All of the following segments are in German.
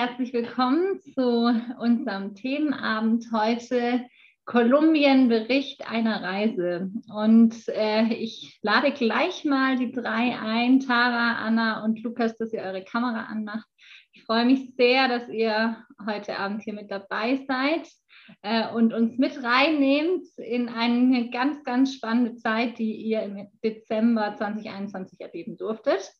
herzlich willkommen zu unserem Themenabend heute. Kolumbien Bericht einer Reise. Und äh, ich lade gleich mal die drei ein, Tara, Anna und Lukas, dass ihr eure Kamera anmacht. Ich freue mich sehr, dass ihr heute Abend hier mit dabei seid äh, und uns mit reinnehmt in eine ganz, ganz spannende Zeit, die ihr im Dezember 2021 erleben durftet.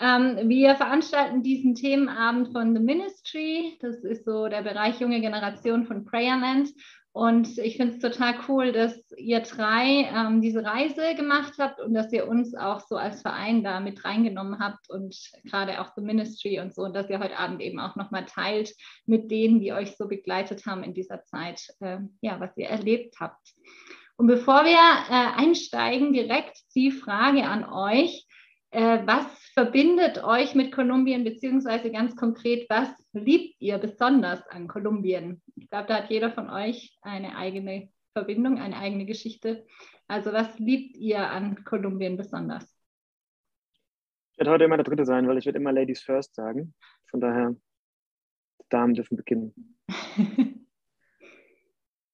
Ähm, wir veranstalten diesen Themenabend von The Ministry. Das ist so der Bereich junge Generation von Prayerland. Und ich finde es total cool, dass ihr drei ähm, diese Reise gemacht habt und dass ihr uns auch so als Verein da mit reingenommen habt und gerade auch The Ministry und so und dass ihr heute Abend eben auch nochmal teilt mit denen, die euch so begleitet haben in dieser Zeit, äh, ja, was ihr erlebt habt. Und bevor wir äh, einsteigen, direkt die Frage an euch, äh, was verbindet euch mit Kolumbien, beziehungsweise ganz konkret, was liebt ihr besonders an Kolumbien? Ich glaube, da hat jeder von euch eine eigene Verbindung, eine eigene Geschichte. Also was liebt ihr an Kolumbien besonders? Ich werde heute immer der Dritte sein, weil ich werde immer Ladies First sagen. Von daher, Damen dürfen beginnen.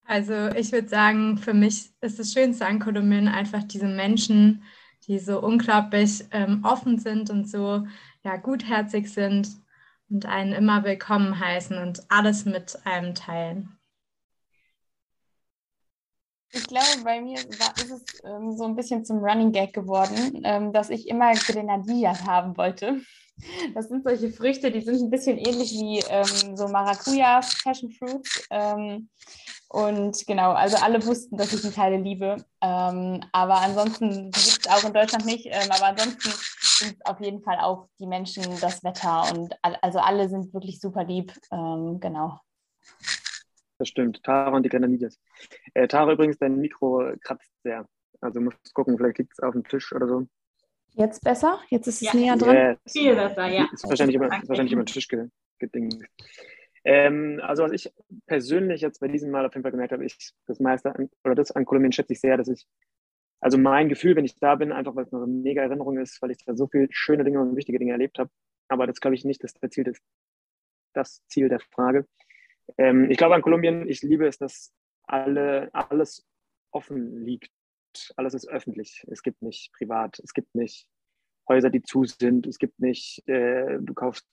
Also ich würde sagen, für mich ist das Schönste an Kolumbien einfach diese Menschen, die so unglaublich ähm, offen sind und so ja, gutherzig sind und einen immer willkommen heißen und alles mit einem teilen. Ich glaube, bei mir war, ist es ähm, so ein bisschen zum Running Gag geworden, ähm, dass ich immer Grenadillas haben wollte. Das sind solche Früchte, die sind ein bisschen ähnlich wie ähm, so Maracuja, Passion Fruits. Ähm, und genau, also alle wussten, dass ich die Teile liebe. Ähm, aber ansonsten gibt es auch in Deutschland nicht. Ähm, aber ansonsten sind es auf jeden Fall auch die Menschen, das Wetter und all, also alle sind wirklich super lieb. Ähm, genau. Das stimmt. Tara und die Grenadillas. Äh, Tara übrigens, dein Mikro kratzt sehr. Also musst gucken, vielleicht liegt es auf dem Tisch oder so. Jetzt besser? Jetzt ist es ja. näher dran? Yes. Viel besser, ja. Ist wahrscheinlich über, ist wahrscheinlich über den Tisch gedingt. Ähm, also was ich persönlich jetzt bei diesem Mal auf jeden Fall gemerkt habe, ich das meiste an, oder das an Kolumbien schätze ich sehr, dass ich, also mein Gefühl, wenn ich da bin, einfach weil es eine mega Erinnerung ist, weil ich da so viele schöne Dinge und wichtige Dinge erlebt habe. Aber das glaube ich nicht, dass das Ziel ist, das Ziel der Frage. Ähm, ich glaube an Kolumbien, ich liebe es, dass alle, alles offen liegt. Alles ist öffentlich. Es gibt nicht privat. Es gibt nicht Häuser, die zu sind. Es gibt nicht, äh, du kaufst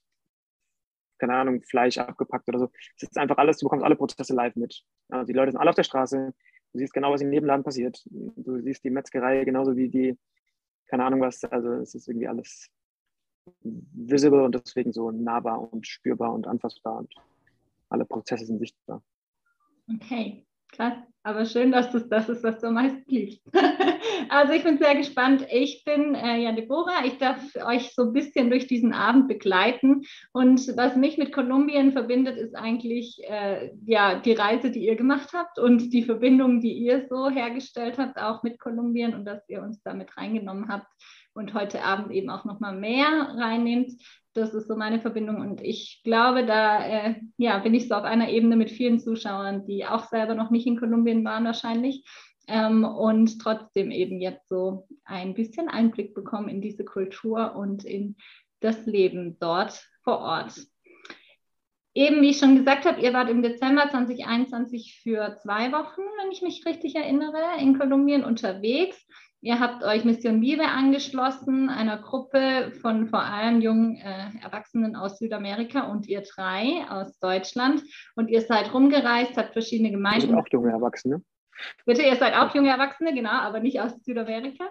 keine Ahnung, Fleisch abgepackt oder so. Es ist einfach alles, du bekommst alle Prozesse live mit. Also die Leute sind alle auf der Straße, du siehst genau, was im Nebenladen passiert. Du siehst die Metzgerei genauso wie die, keine Ahnung was, also es ist irgendwie alles visible und deswegen so nahbar und spürbar und anfassbar und alle Prozesse sind sichtbar. Okay, krass. Aber schön, dass das das ist, was du am meisten liebst. also ich bin sehr gespannt. Ich bin äh, ja Deborah. Ich darf euch so ein bisschen durch diesen Abend begleiten. Und was mich mit Kolumbien verbindet, ist eigentlich äh, ja die Reise, die ihr gemacht habt und die Verbindung, die ihr so hergestellt habt, auch mit Kolumbien und dass ihr uns damit reingenommen habt und heute Abend eben auch noch mal mehr reinnehmt. Das ist so meine Verbindung und ich glaube, da äh, ja, bin ich so auf einer Ebene mit vielen Zuschauern, die auch selber noch nicht in Kolumbien waren wahrscheinlich ähm, und trotzdem eben jetzt so ein bisschen Einblick bekommen in diese Kultur und in das Leben dort vor Ort. Eben, wie ich schon gesagt habe, ihr wart im Dezember 2021 für zwei Wochen, wenn ich mich richtig erinnere, in Kolumbien unterwegs. Ihr habt euch Mission Vive angeschlossen, einer Gruppe von vor allem jungen äh, Erwachsenen aus Südamerika und ihr drei aus Deutschland. Und ihr seid rumgereist, habt verschiedene Gemeinden. Wir sind auch junge Erwachsene. Bitte, ihr seid auch junge Erwachsene, genau, aber nicht aus Südamerika.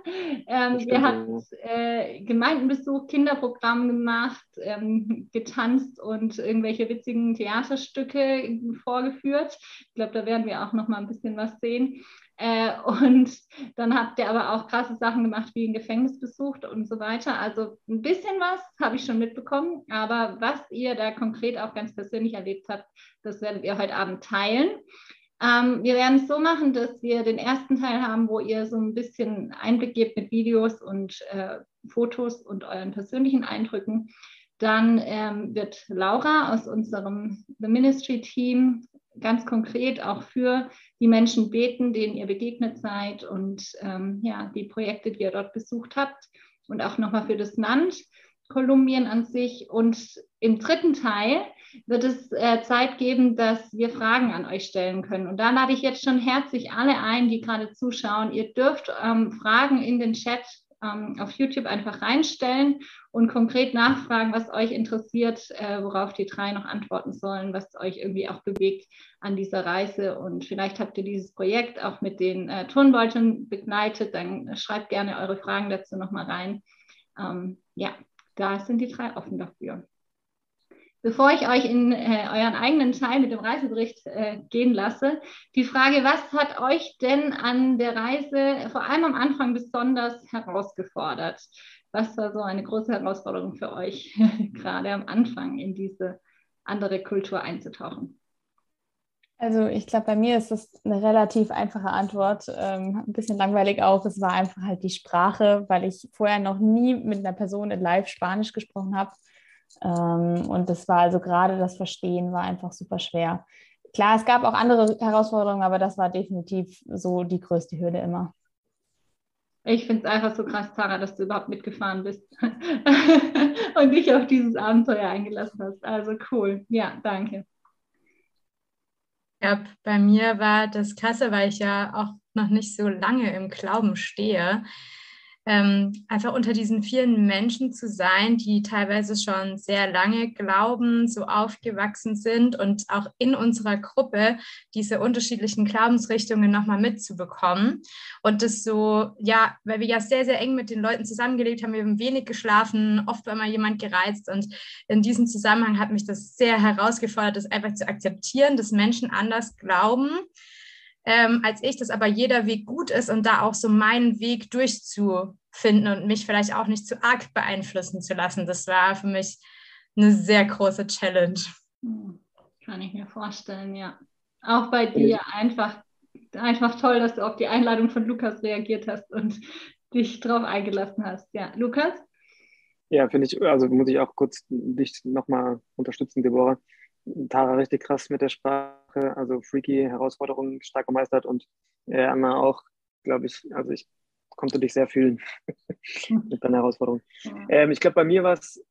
Ähm, ihr habt äh, Gemeinden besucht, Kinderprogramm gemacht, ähm, getanzt und irgendwelche witzigen Theaterstücke vorgeführt. Ich glaube, da werden wir auch noch mal ein bisschen was sehen. Äh, und dann habt ihr aber auch krasse Sachen gemacht, wie ein Gefängnis besucht und so weiter. Also ein bisschen was habe ich schon mitbekommen, aber was ihr da konkret auch ganz persönlich erlebt habt, das werdet ihr heute Abend teilen. Ähm, wir werden es so machen, dass wir den ersten Teil haben, wo ihr so ein bisschen Einblick gebt mit Videos und äh, Fotos und euren persönlichen Eindrücken. Dann ähm, wird Laura aus unserem The Ministry Team ganz konkret auch für die Menschen beten, denen ihr begegnet seid und ähm, ja, die Projekte, die ihr dort besucht habt und auch nochmal für das Land Kolumbien an sich. Und im dritten Teil wird es äh, Zeit geben, dass wir Fragen an euch stellen können. Und da lade ich jetzt schon herzlich alle ein, die gerade zuschauen. Ihr dürft ähm, Fragen in den Chat ähm, auf YouTube einfach reinstellen und konkret nachfragen, was euch interessiert, äh, worauf die drei noch antworten sollen, was euch irgendwie auch bewegt an dieser Reise. Und vielleicht habt ihr dieses Projekt auch mit den äh, Turnbeuteln begleitet, dann schreibt gerne eure Fragen dazu nochmal rein. Ähm, ja, da sind die drei offen dafür. Bevor ich euch in äh, euren eigenen Teil mit dem Reisebericht äh, gehen lasse, die Frage, was hat euch denn an der Reise vor allem am Anfang besonders herausgefordert? Was war so eine große Herausforderung für euch, gerade am Anfang in diese andere Kultur einzutauchen? Also ich glaube, bei mir ist das eine relativ einfache Antwort. Ähm, ein bisschen langweilig auch. Es war einfach halt die Sprache, weil ich vorher noch nie mit einer Person in Live Spanisch gesprochen habe. Ähm, und das war also gerade das Verstehen war einfach super schwer. Klar, es gab auch andere Herausforderungen, aber das war definitiv so die größte Hürde immer. Ich finde es einfach so krass, Tara, dass du überhaupt mitgefahren bist und dich auf dieses Abenteuer eingelassen hast. Also cool. Ja, danke. Ja, bei mir war das krasse, weil ich ja auch noch nicht so lange im Glauben stehe ähm, einfach unter diesen vielen Menschen zu sein, die teilweise schon sehr lange glauben, so aufgewachsen sind und auch in unserer Gruppe diese unterschiedlichen Glaubensrichtungen nochmal mitzubekommen. Und das so, ja, weil wir ja sehr, sehr eng mit den Leuten zusammengelebt haben, wir haben wenig geschlafen, oft war mal jemand gereizt. Und in diesem Zusammenhang hat mich das sehr herausgefordert, das einfach zu akzeptieren, dass Menschen anders glauben ähm, als ich, dass aber jeder Weg gut ist und da auch so meinen Weg durchzufinden und mich vielleicht auch nicht zu arg beeinflussen zu lassen. Das war für mich eine sehr große Challenge. Hm, kann ich mir vorstellen, ja. Auch bei dir einfach, einfach toll, dass du auf die Einladung von Lukas reagiert hast und dich drauf eingelassen hast. Ja, Lukas? Ja, finde ich, also muss ich auch kurz dich nochmal unterstützen, Deborah. Tara richtig krass mit der Sprache, also freaky Herausforderungen stark gemeistert und äh, Anna auch, glaube ich, also ich konnte dich sehr fühlen mit deiner Herausforderung. Ähm, ich glaube, bei mir war es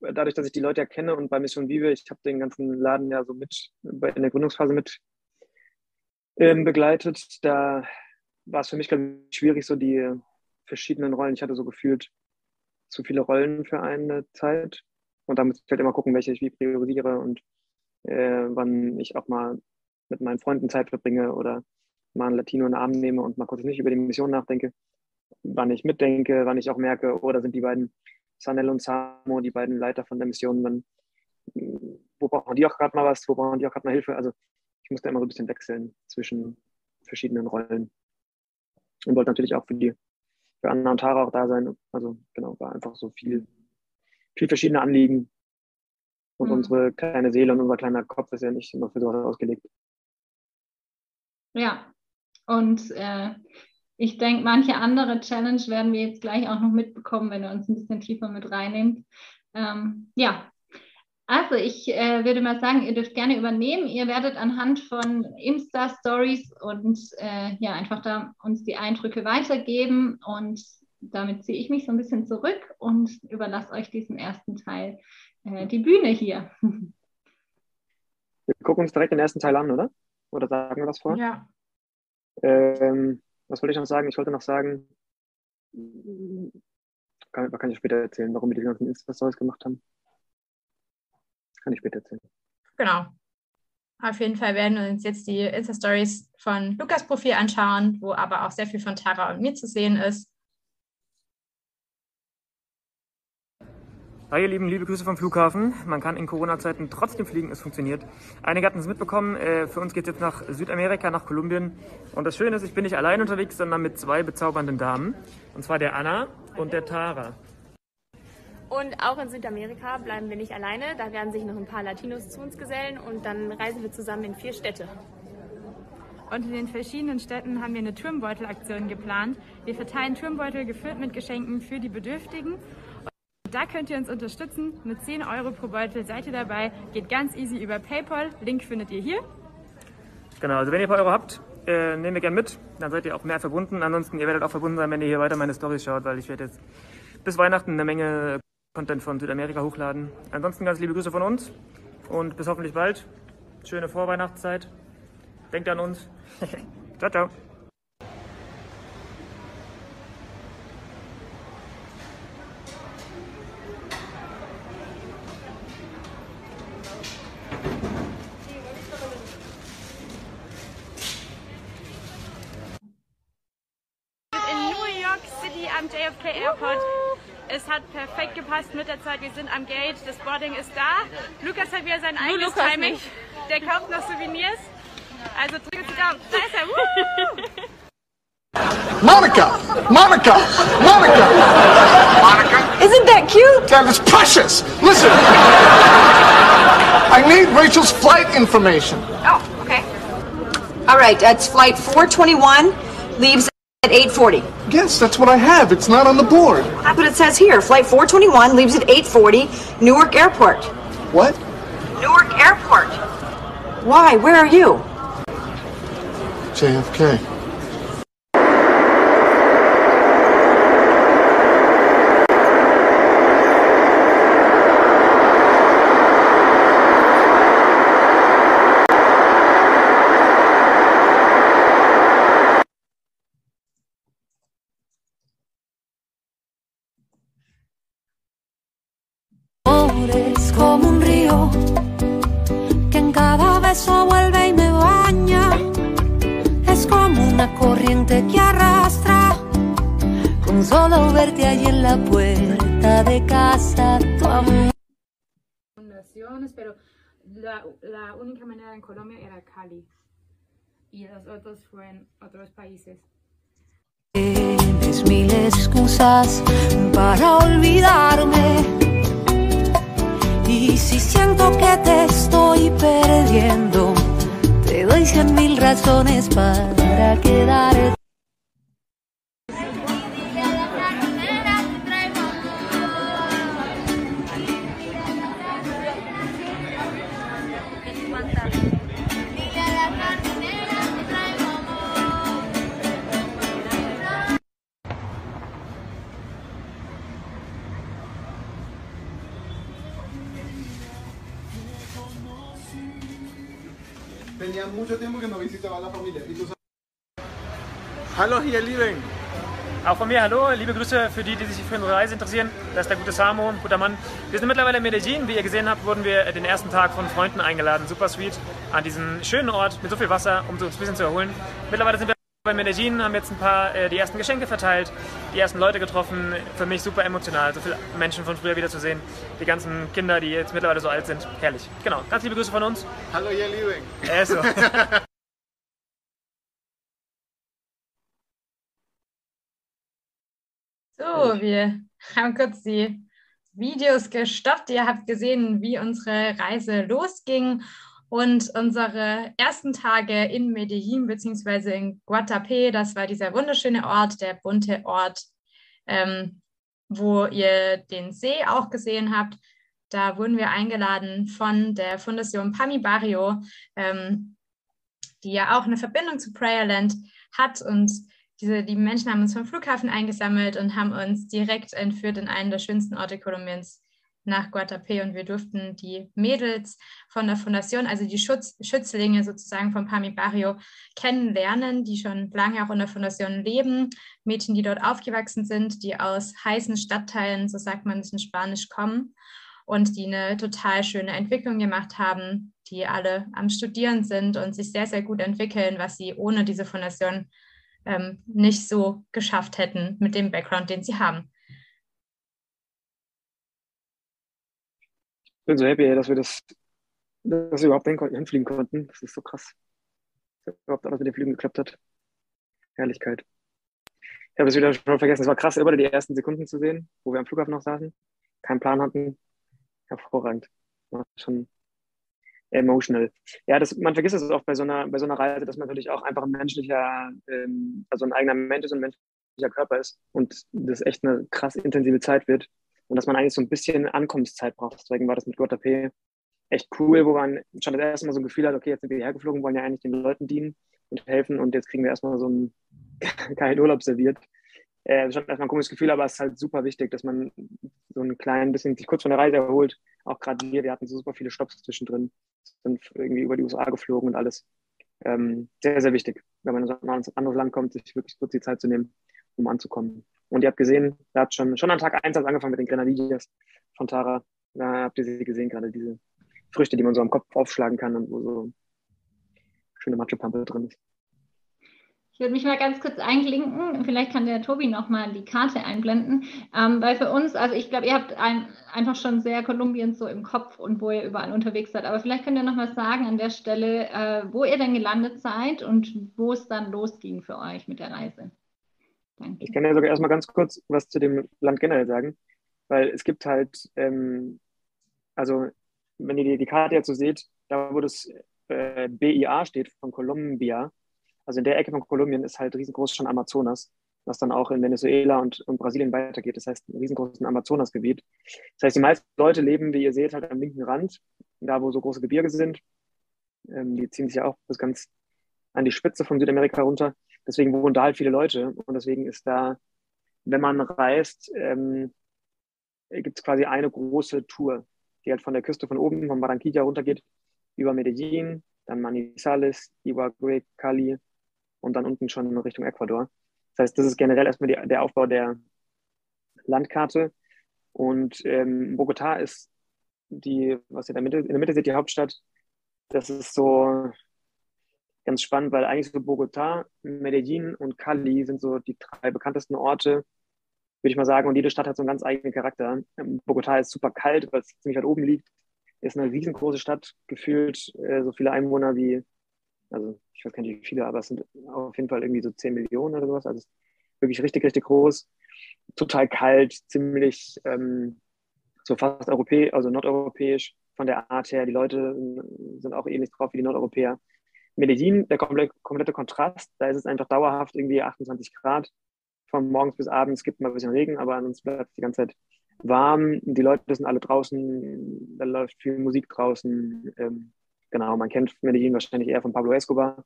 dadurch, dass ich die Leute ja kenne und bei Mission Vive, ich habe den ganzen Laden ja so mit in der Gründungsphase mit ähm, begleitet, da war es für mich, glaube ich, schwierig, so die verschiedenen Rollen. Ich hatte so gefühlt zu viele Rollen für eine Zeit und da muss ich halt immer gucken, welche ich wie priorisiere und äh, wann ich auch mal mit meinen Freunden Zeit verbringe oder mal ein Latino in den Arm nehme und mal kurz nicht über die Mission nachdenke. Wann ich mitdenke, wann ich auch merke, oh, da sind die beiden Sanel und Samo, die beiden Leiter von der Mission, wann, wo brauchen die auch gerade mal was, wo brauchen die auch gerade mal Hilfe. Also ich musste immer so ein bisschen wechseln zwischen verschiedenen Rollen. Und wollte natürlich auch für die, für Anna und Tara auch da sein. Also genau, war einfach so viel viel verschiedene Anliegen. Und mhm. unsere kleine Seele und unser kleiner Kopf ist ja nicht immer für sowas ausgelegt. Ja, und äh, ich denke, manche andere Challenge werden wir jetzt gleich auch noch mitbekommen, wenn ihr uns ein bisschen tiefer mit reinnehmt. Ähm, ja, also ich äh, würde mal sagen, ihr dürft gerne übernehmen. Ihr werdet anhand von Insta-Stories und äh, ja, einfach da uns die Eindrücke weitergeben und damit ziehe ich mich so ein bisschen zurück und überlasse euch diesen ersten Teil, äh, die Bühne hier. Wir gucken uns direkt den ersten Teil an, oder? Oder sagen wir was vor? Ja. Ähm, was wollte ich noch sagen? Ich wollte noch sagen, kann, kann ich später erzählen, warum wir die ganzen Insta-Stories gemacht haben. Kann ich später erzählen. Genau. Auf jeden Fall werden wir uns jetzt die Insta-Stories von Lukas Profil anschauen, wo aber auch sehr viel von Tara und mir zu sehen ist. Hi ihr Lieben, liebe Grüße vom Flughafen. Man kann in Corona-Zeiten trotzdem fliegen, es funktioniert. Einige hatten es mitbekommen, äh, für uns geht es jetzt nach Südamerika, nach Kolumbien. Und das Schöne ist, ich bin nicht allein unterwegs, sondern mit zwei bezaubernden Damen. Und zwar der Anna und der Tara. Und auch in Südamerika bleiben wir nicht alleine. Da werden sich noch ein paar Latinos zu uns gesellen und dann reisen wir zusammen in vier Städte. Und in den verschiedenen Städten haben wir eine Turmbeutelaktion geplant. Wir verteilen Turmbeutel gefüllt mit Geschenken für die Bedürftigen da könnt ihr uns unterstützen. Mit 10 Euro pro Beutel seid ihr dabei. Geht ganz easy über PayPal. Link findet ihr hier. Genau, also wenn ihr ein paar Euro habt, äh, nehmt ihr gerne mit. Dann seid ihr auch mehr verbunden. Ansonsten, ihr werdet auch verbunden sein, wenn ihr hier weiter meine Storys schaut, weil ich werde jetzt bis Weihnachten eine Menge Content von Südamerika hochladen. Ansonsten ganz liebe Grüße von uns und bis hoffentlich bald. Schöne Vorweihnachtszeit. Denkt an uns. ciao, ciao. Gepasst mit der Zeit. Wir sind am Gate. Das Boarding ist da. Lukas hat wieder sein eigenes Lukas Timing. nicht. Der kauft noch Souvenirs. Also drückt die Daumen. Da ist er. Woo! Monica! Monica! Monica! Monica! Isn't that cute? That is precious! Listen! I need Rachel's flight information. Oh, okay. All right, that's flight 421, leaves at 840. Yes, that's what I have. It's not on the board. That's what it says here. Flight 421 leaves at 840, Newark Airport. What? Newark Airport. Why? Where are you? JFK. Amor es como un río que en cada beso vuelve y me baña. Es como una corriente que arrastra con solo verte ahí en la puerta de casa. Tu amor. pero la, la única manera en Colombia era Cali. Y los otros fueron otros países. Tienes mil excusas para olvidarme. Y si siento que te estoy perdiendo, te doy cien mil razones para quedarte. Mucho tiempo que no visitaba a la familia. ¿Y tú sabes? Hallo, hier Liebing. Auch von mir hallo, liebe Grüße für die, die sich für unsere Reise interessieren. Das ist der gute Samo, ein guter Mann. Wir sind mittlerweile in Medellin. Wie ihr gesehen habt, wurden wir den ersten Tag von Freunden eingeladen. Super sweet. An diesen schönen Ort mit so viel Wasser, um uns ein bisschen zu erholen. Mittlerweile sind wir bei Medellin, haben jetzt ein paar äh, die ersten Geschenke verteilt, die ersten Leute getroffen. Für mich super emotional, so viele Menschen von früher wiederzusehen. Die ganzen Kinder, die jetzt mittlerweile so alt sind. Herrlich. Genau. Ganz liebe Grüße von uns. Hallo, ihr Liebling. Eso. So, wir haben kurz die Videos gestoppt. Ihr habt gesehen, wie unsere Reise losging und unsere ersten Tage in Medellin bzw. in Guatapé, das war dieser wunderschöne Ort, der bunte Ort, ähm, wo ihr den See auch gesehen habt. Da wurden wir eingeladen von der Fundación Pami Barrio, ähm, die ja auch eine Verbindung zu Prayerland hat und diese, die Menschen haben uns vom Flughafen eingesammelt und haben uns direkt entführt in einen der schönsten Orte Kolumbiens nach Guatapé und wir durften die Mädels von der Fundation, also die Schutz, Schützlinge sozusagen von Pami Barrio kennenlernen, die schon lange auch in der Fundation leben, Mädchen, die dort aufgewachsen sind, die aus heißen Stadtteilen, so sagt man es in Spanisch, kommen und die eine total schöne Entwicklung gemacht haben, die alle am Studieren sind und sich sehr, sehr gut entwickeln, was sie ohne diese Fundation ähm, nicht so geschafft hätten mit dem Background, den sie haben. Ich bin so happy, dass wir das, dass wir überhaupt hin, hinfliegen konnten. Das ist so krass. Dass überhaupt alles mit den Flügen geklappt hat. Herrlichkeit. Ich habe es wieder schon vergessen. Es war krass, immer die ersten Sekunden zu sehen, wo wir am Flughafen noch saßen, keinen Plan hatten. Hervorragend. War schon emotional. Ja, das, man vergisst es oft bei so einer, bei so einer Reise, dass man natürlich auch einfach ein menschlicher, ähm, also ein eigener Mensch ist und ein menschlicher Körper ist und das echt eine krass intensive Zeit wird und dass man eigentlich so ein bisschen Ankunftszeit braucht. Deswegen war das mit Guatapé echt cool, wo man schon das erste Mal so ein Gefühl hat, okay, jetzt sind wir hergeflogen, wollen ja eigentlich den Leuten dienen und helfen und jetzt kriegen wir erstmal so einen geilen Urlaub serviert. äh, schon erstmal ein komisches Gefühl, aber es ist halt super wichtig, dass man so ein klein bisschen sich kurz von der Reise erholt. Auch gerade wir, wir hatten so super viele Stops zwischendrin, sind irgendwie über die USA geflogen und alles. Ähm, sehr, sehr wichtig, wenn man in ein anderes Land kommt, sich wirklich kurz die Zeit zu nehmen, um anzukommen. Und ihr habt gesehen, da hat schon, schon an Tag 1 angefangen mit den Grenadillas von Tara. Da habt ihr sie gesehen, gerade diese Früchte, die man so am Kopf aufschlagen kann und wo so schöne Matschepampe drin ist. Ich würde mich mal ganz kurz einklinken. Vielleicht kann der Tobi noch mal die Karte einblenden. Ähm, weil für uns, also ich glaube, ihr habt ein, einfach schon sehr Kolumbien so im Kopf und wo ihr überall unterwegs seid. Aber vielleicht könnt ihr noch mal sagen an der Stelle, äh, wo ihr denn gelandet seid und wo es dann losging für euch mit der Reise. Danke. Ich kann ja sogar erstmal ganz kurz was zu dem Land generell sagen, weil es gibt halt, ähm, also wenn ihr die, die Karte jetzt so seht, da wo das äh, BIA steht von Columbia, also in der Ecke von Kolumbien ist halt riesengroß schon Amazonas, was dann auch in Venezuela und, und Brasilien weitergeht. Das heißt, ein riesengroßes Amazonasgebiet. Das heißt, die meisten Leute leben, wie ihr seht, halt am linken Rand, da wo so große Gebirge sind. Ähm, die ziehen sich ja auch bis ganz an die Spitze von Südamerika runter. Deswegen wohnen da halt viele Leute und deswegen ist da, wenn man reist, ähm, gibt es quasi eine große Tour, die halt von der Küste von oben, von Barranquilla runtergeht, über Medellin, dann Manizales, Ibagué, Cali und dann unten schon Richtung Ecuador. Das heißt, das ist generell erstmal die, der Aufbau der Landkarte. Und ähm, Bogotá ist die, was ihr in der Mitte, in der Mitte seht, die Hauptstadt. Das ist so ganz spannend, weil eigentlich so Bogotá, Medellin und Cali sind so die drei bekanntesten Orte, würde ich mal sagen. Und jede Stadt hat so einen ganz eigenen Charakter. Bogotá ist super kalt, weil es ziemlich weit oben liegt. Ist eine riesengroße Stadt, gefühlt äh, so viele Einwohner wie also ich weiß gar nicht wie viele, aber es sind auf jeden Fall irgendwie so 10 Millionen oder sowas. Also wirklich richtig, richtig groß. Total kalt, ziemlich ähm, so fast europäisch, also nordeuropäisch von der Art her. Die Leute sind auch ähnlich drauf wie die Nordeuropäer. Medellin, der komplette, komplette Kontrast, da ist es einfach dauerhaft irgendwie 28 Grad von morgens bis abends. Es gibt mal ein bisschen Regen, aber ansonsten bleibt es die ganze Zeit warm. Die Leute sind alle draußen, da läuft viel Musik draußen. Ähm, Genau, man kennt Medellin wahrscheinlich eher von Pablo Escobar,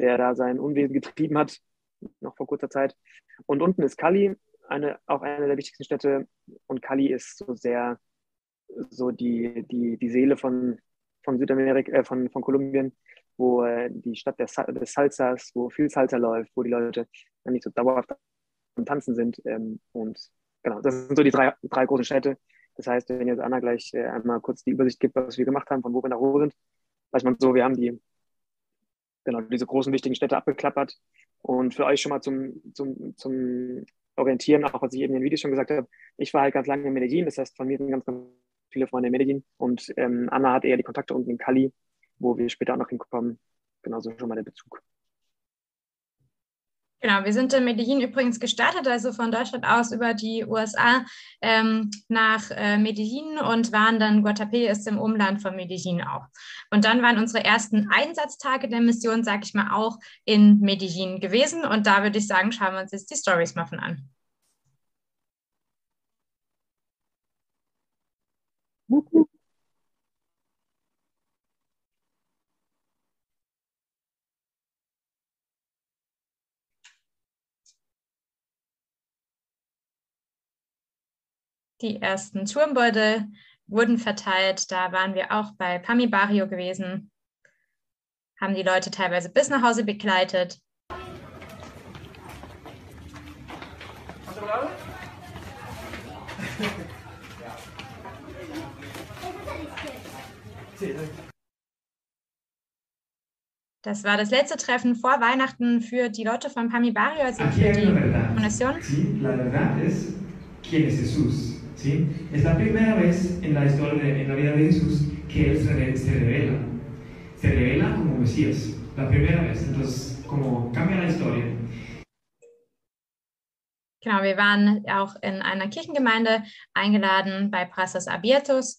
der da sein Unwesen getrieben hat, noch vor kurzer Zeit. Und unten ist Cali, eine, auch eine der wichtigsten Städte. Und Cali ist so sehr so die, die, die Seele von, von Südamerika, äh, von, von Kolumbien, wo äh, die Stadt der, des Salsas, wo viel Salsa läuft, wo die Leute nicht so dauerhaft am Tanzen sind. Ähm, und genau, das sind so die drei, drei großen Städte. Das heißt, wenn jetzt Anna gleich äh, einmal kurz die Übersicht gibt, was wir gemacht haben, von wo wir nach wo sind, weiß man so, wir haben die, genau, diese großen wichtigen Städte abgeklappert. Und für euch schon mal zum, zum, zum Orientieren, auch was ich eben in den Videos schon gesagt habe, ich war halt ganz lange in Medellin, das heißt, von mir sind ganz, ganz viele Freunde in Medellin. Und ähm, Anna hat eher die Kontakte unten in Cali, wo wir später auch noch hinkommen. Genauso schon mal der Bezug. Genau, wir sind in Medellin übrigens gestartet, also von Deutschland aus über die USA ähm, nach äh, Medellin und waren dann, Guatapé ist im Umland von Medellin auch. Und dann waren unsere ersten Einsatztage der Mission, sag ich mal, auch in Medellin gewesen. Und da würde ich sagen, schauen wir uns jetzt die Stories mal von an. Die ersten Turmbeutel wurden verteilt. Da waren wir auch bei Pami Barrio gewesen, haben die Leute teilweise bis nach Hause begleitet. Das war das letzte Treffen vor Weihnachten für die Leute von Pami Barrio, also für die Foundation. quién es Jesús. ¿Sí? Es la primera vez en la historia, de, en la vida de Jesús que Él se, revela. Se revela como Mesías, la primera vez. Entonces, como cambia la historia. Genau, wir waren auch in einer Kirchengemeinde eingeladen bei Brazos Abiertos.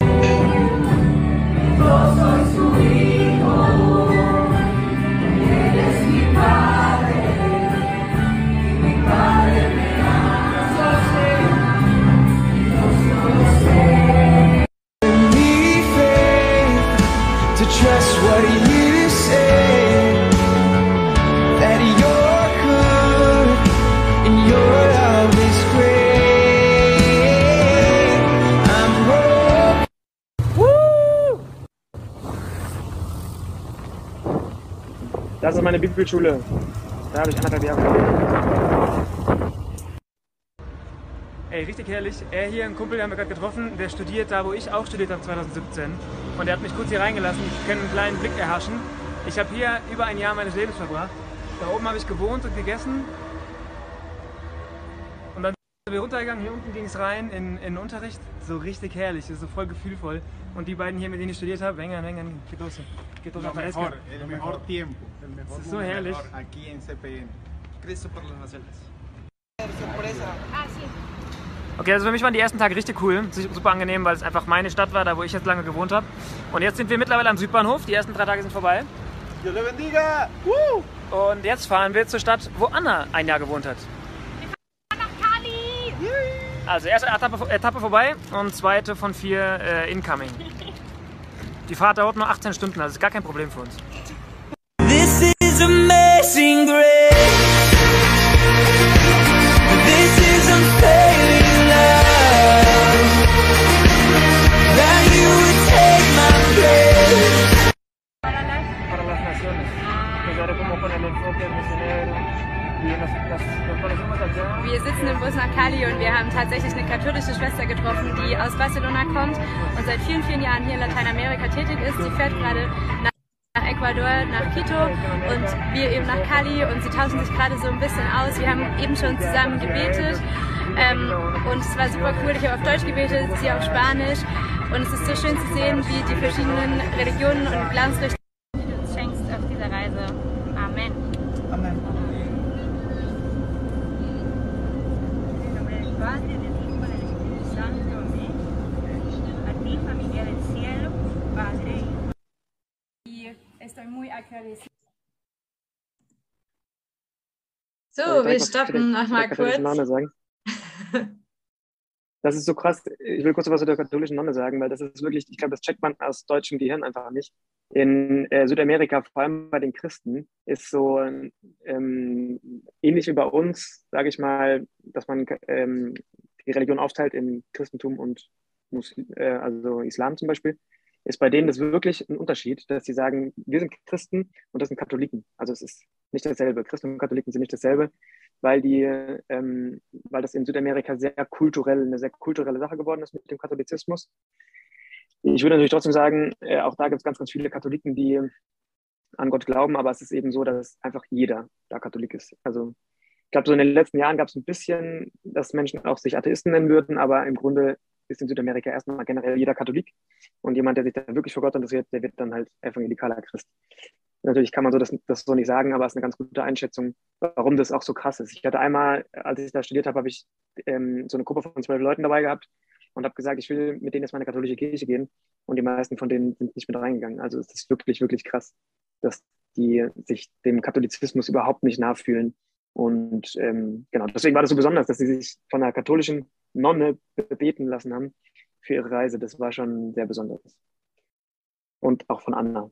Das ist meine Bibelschule. Da habe ich anderthalb Jahre. Ey, richtig herrlich. Er hier, ein Kumpel, den haben wir gerade getroffen, der studiert da, wo ich auch studiert habe 2017. Und der hat mich kurz hier reingelassen. Wir können einen kleinen Blick erhaschen. Ich habe hier über ein Jahr meines Lebens verbracht. Da oben habe ich gewohnt und gegessen. Sind wir runtergegangen. Hier unten ging es rein in, in den Unterricht. So richtig herrlich, so voll gefühlvoll. Und die beiden hier, mit denen ich studiert habe, vengan, vengan, geht los. Geht los Lo auf der mejor, el mejor tiempo, Es ist so herrlich. aquí en CPN. Cristo por las. Ah. Okay, also für mich waren die ersten Tage richtig cool, super angenehm, weil es einfach meine Stadt war, da wo ich jetzt lange gewohnt habe. Und jetzt sind wir mittlerweile am Südbahnhof, die ersten drei Tage sind vorbei. Und jetzt fahren wir zur Stadt, wo Anna ein Jahr gewohnt hat. Also erste Etappe, Etappe vorbei und zweite von vier äh, incoming. Die Fahrt dauert nur 18 Stunden, also ist gar kein Problem für uns. This is amazing grace. This is unfailing love. That you would take my place. Para las naciones. Ahora como con el enfoque misionero Wir sitzen im Bus nach Cali und wir haben tatsächlich eine katholische Schwester getroffen, die aus Barcelona kommt und seit vielen, vielen Jahren hier in Lateinamerika tätig ist. Sie fährt gerade nach nach Ecuador, nach Quito und wir eben nach Cali und sie tauschen sich gerade so ein bisschen aus. Wir haben eben schon zusammen gebetet ähm, und es war super cool. Ich habe auf Deutsch gebetet, sie auf Spanisch und es ist so schön zu sehen, wie die verschiedenen Religionen und Glaubensrichtungen die du uns schenkst auf dieser Reise. Amen. En nombre del Padre, del Hijo, del Espíritu Santo. Amén. A ti, familia del cielo, Padre, Hijo. Y estoy muy agradecida. So, ich wir stoppen nochmal kurz. Nonne sagen? Das ist so krass. Ich will kurz was zu der katholischen Nonne sagen, weil das ist wirklich, ich glaube, das checkt man aus deutschem Gehirn einfach nicht. In äh, Südamerika, vor allem bei den Christen, ist so ähm, ähnlich wie bei uns, sage ich mal, dass man ähm, die Religion aufteilt in Christentum und Muslim, äh, also Islam zum Beispiel, ist bei denen das wirklich ein Unterschied, dass sie sagen, wir sind Christen und das sind Katholiken. Also es ist nicht dasselbe. Christen und Katholiken sind nicht dasselbe, weil die, ähm, weil das in Südamerika sehr kulturell, eine sehr kulturelle Sache geworden ist mit dem Katholizismus. Ich würde natürlich trotzdem sagen, äh, auch da gibt es ganz, ganz viele Katholiken, die an Gott glauben, aber es ist eben so, dass einfach jeder da Katholik ist. Also ich glaube, so in den letzten Jahren gab es ein bisschen, dass Menschen auch sich Atheisten nennen würden, aber im Grunde ist in Südamerika erstmal generell jeder Katholik. Und jemand, der sich da wirklich für Gott interessiert, der wird dann halt evangelikaler Christ. Natürlich kann man so das, das so nicht sagen, aber es ist eine ganz gute Einschätzung, warum das auch so krass ist. Ich hatte einmal, als ich da studiert habe, habe ich ähm, so eine Gruppe von zwölf Leuten dabei gehabt und habe gesagt, ich will mit denen jetzt mal in eine katholische Kirche gehen. Und die meisten von denen sind nicht mit reingegangen. Also es ist wirklich, wirklich krass, dass die sich dem Katholizismus überhaupt nicht nachfühlen. Und ähm, genau, deswegen war das so besonders, dass sie sich von einer katholischen Nonne beten lassen haben für ihre Reise. Das war schon sehr besonders. Und auch von Anna.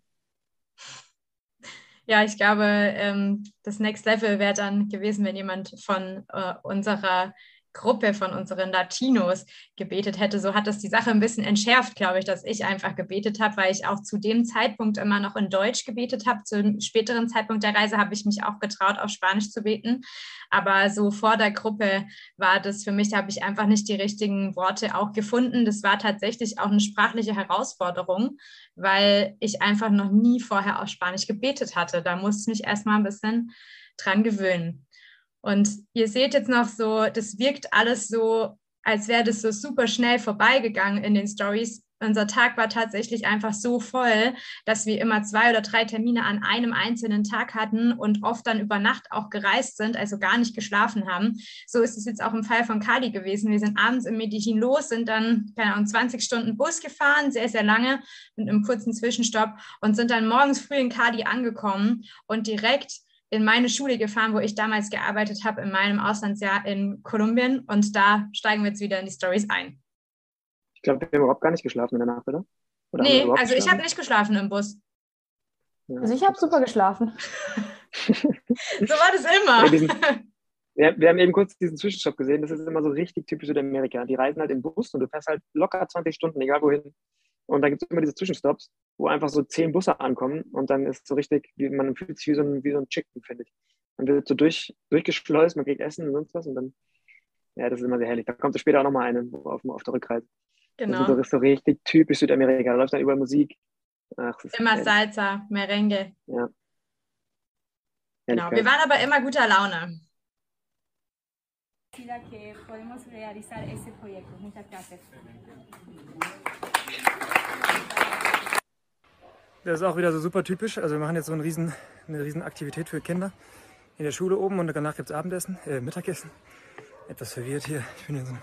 Ja, ich glaube, ähm, das Next Level wäre dann gewesen, wenn jemand von äh, unserer Gruppe, von unseren Latinos gebetet hätte. So hat das die Sache ein bisschen entschärft, glaube ich, dass ich einfach gebetet habe, weil ich auch zu dem Zeitpunkt immer noch in Deutsch gebetet habe. Zu einem späteren Zeitpunkt der Reise habe ich mich auch getraut, auf Spanisch zu beten. Aber so vor der Gruppe war das für mich, da habe ich einfach nicht die richtigen Worte auch gefunden. Das war tatsächlich auch eine sprachliche Herausforderung, weil ich einfach noch nie vorher auf Spanisch gebetet hatte. Da musste ich mich erstmal ein bisschen dran gewöhnen. Und ihr seht jetzt noch so, das wirkt alles so, als wäre das so super schnell vorbeigegangen in den Stories. Unser Tag war tatsächlich einfach so voll, dass wir immer zwei oder drei Termine an einem einzelnen Tag hatten und oft dann über Nacht auch gereist sind, also gar nicht geschlafen haben. So ist es jetzt auch im Fall von Kali gewesen. Wir sind abends in Medellin los, sind dann, keine Ahnung, 20 Stunden Bus gefahren, sehr, sehr lange mit einem kurzen Zwischenstopp und sind dann morgens früh in Kali angekommen und direkt in meine Schule gefahren, wo ich damals gearbeitet habe, in meinem Auslandsjahr in Kolumbien. Und da steigen wir jetzt wieder in die Stories ein. Ich glaube, wir haben überhaupt gar nicht geschlafen in der Nacht, oder? oder nee, also ich habe nicht geschlafen im Bus. Also ich habe super geschlafen. So war das immer. Ja, diesen, wir, wir haben eben kurz diesen Zwischenstopp gesehen. Das ist immer so richtig typisch Südamerika. Die reisen halt im Bus und du fährst halt locker 20 Stunden, egal wohin. Und da gibt es immer diese Zwischenstops, wo einfach so zehn Busse ankommen und dann ist so richtig, wie, man fühlt sich wie so ein, wie so ein Chicken, finde ich. Man wird so durch, durchgeschleust, man kriegt Essen und sonst was und dann, ja, das ist immer sehr herrlich. Da kommt so später auch nochmal eine auf, auf der Rückreise. Genau. Das ist so, ist so richtig typisch Südamerika. Da läuft dann überall Musik. Ach, das ist Immer herrlich. Salsa, Merengue. Ja. Genau. Wir waren aber immer guter Laune. que podemos realizar ese proyecto. Muchas gracias. Das ist auch wieder so super typisch. Also wir machen jetzt so eine riesen, eine riesen Aktivität für Kinder in der Schule oben und danach gibt es Abendessen, äh, Mittagessen. Etwas verwirrt hier. Ich bin in so einem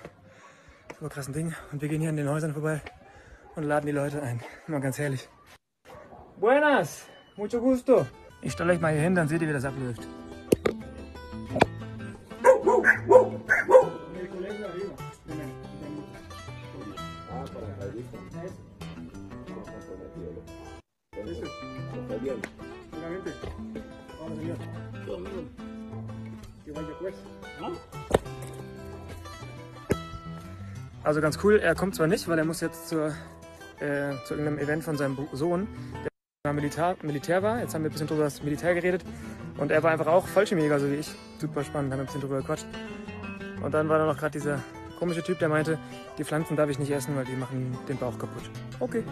super krassen Ding und wir gehen hier an den Häusern vorbei und laden die Leute ein. Immer ganz herrlich. Buenas, mucho gusto. Ich stelle euch mal hier hin, dann seht ihr, wie das abläuft. Also ganz cool, er kommt zwar nicht, weil er muss jetzt zur, äh, zu irgendeinem Event von seinem Sohn, der Militär, Militär war. Jetzt haben wir ein bisschen drüber das Militär geredet. Und er war einfach auch Fallschirmjäger, so wie ich. Super spannend, haben wir ein bisschen drüber gequatscht. Und dann war da noch gerade dieser komische Typ, der meinte, die Pflanzen darf ich nicht essen, weil die machen den Bauch kaputt. Okay.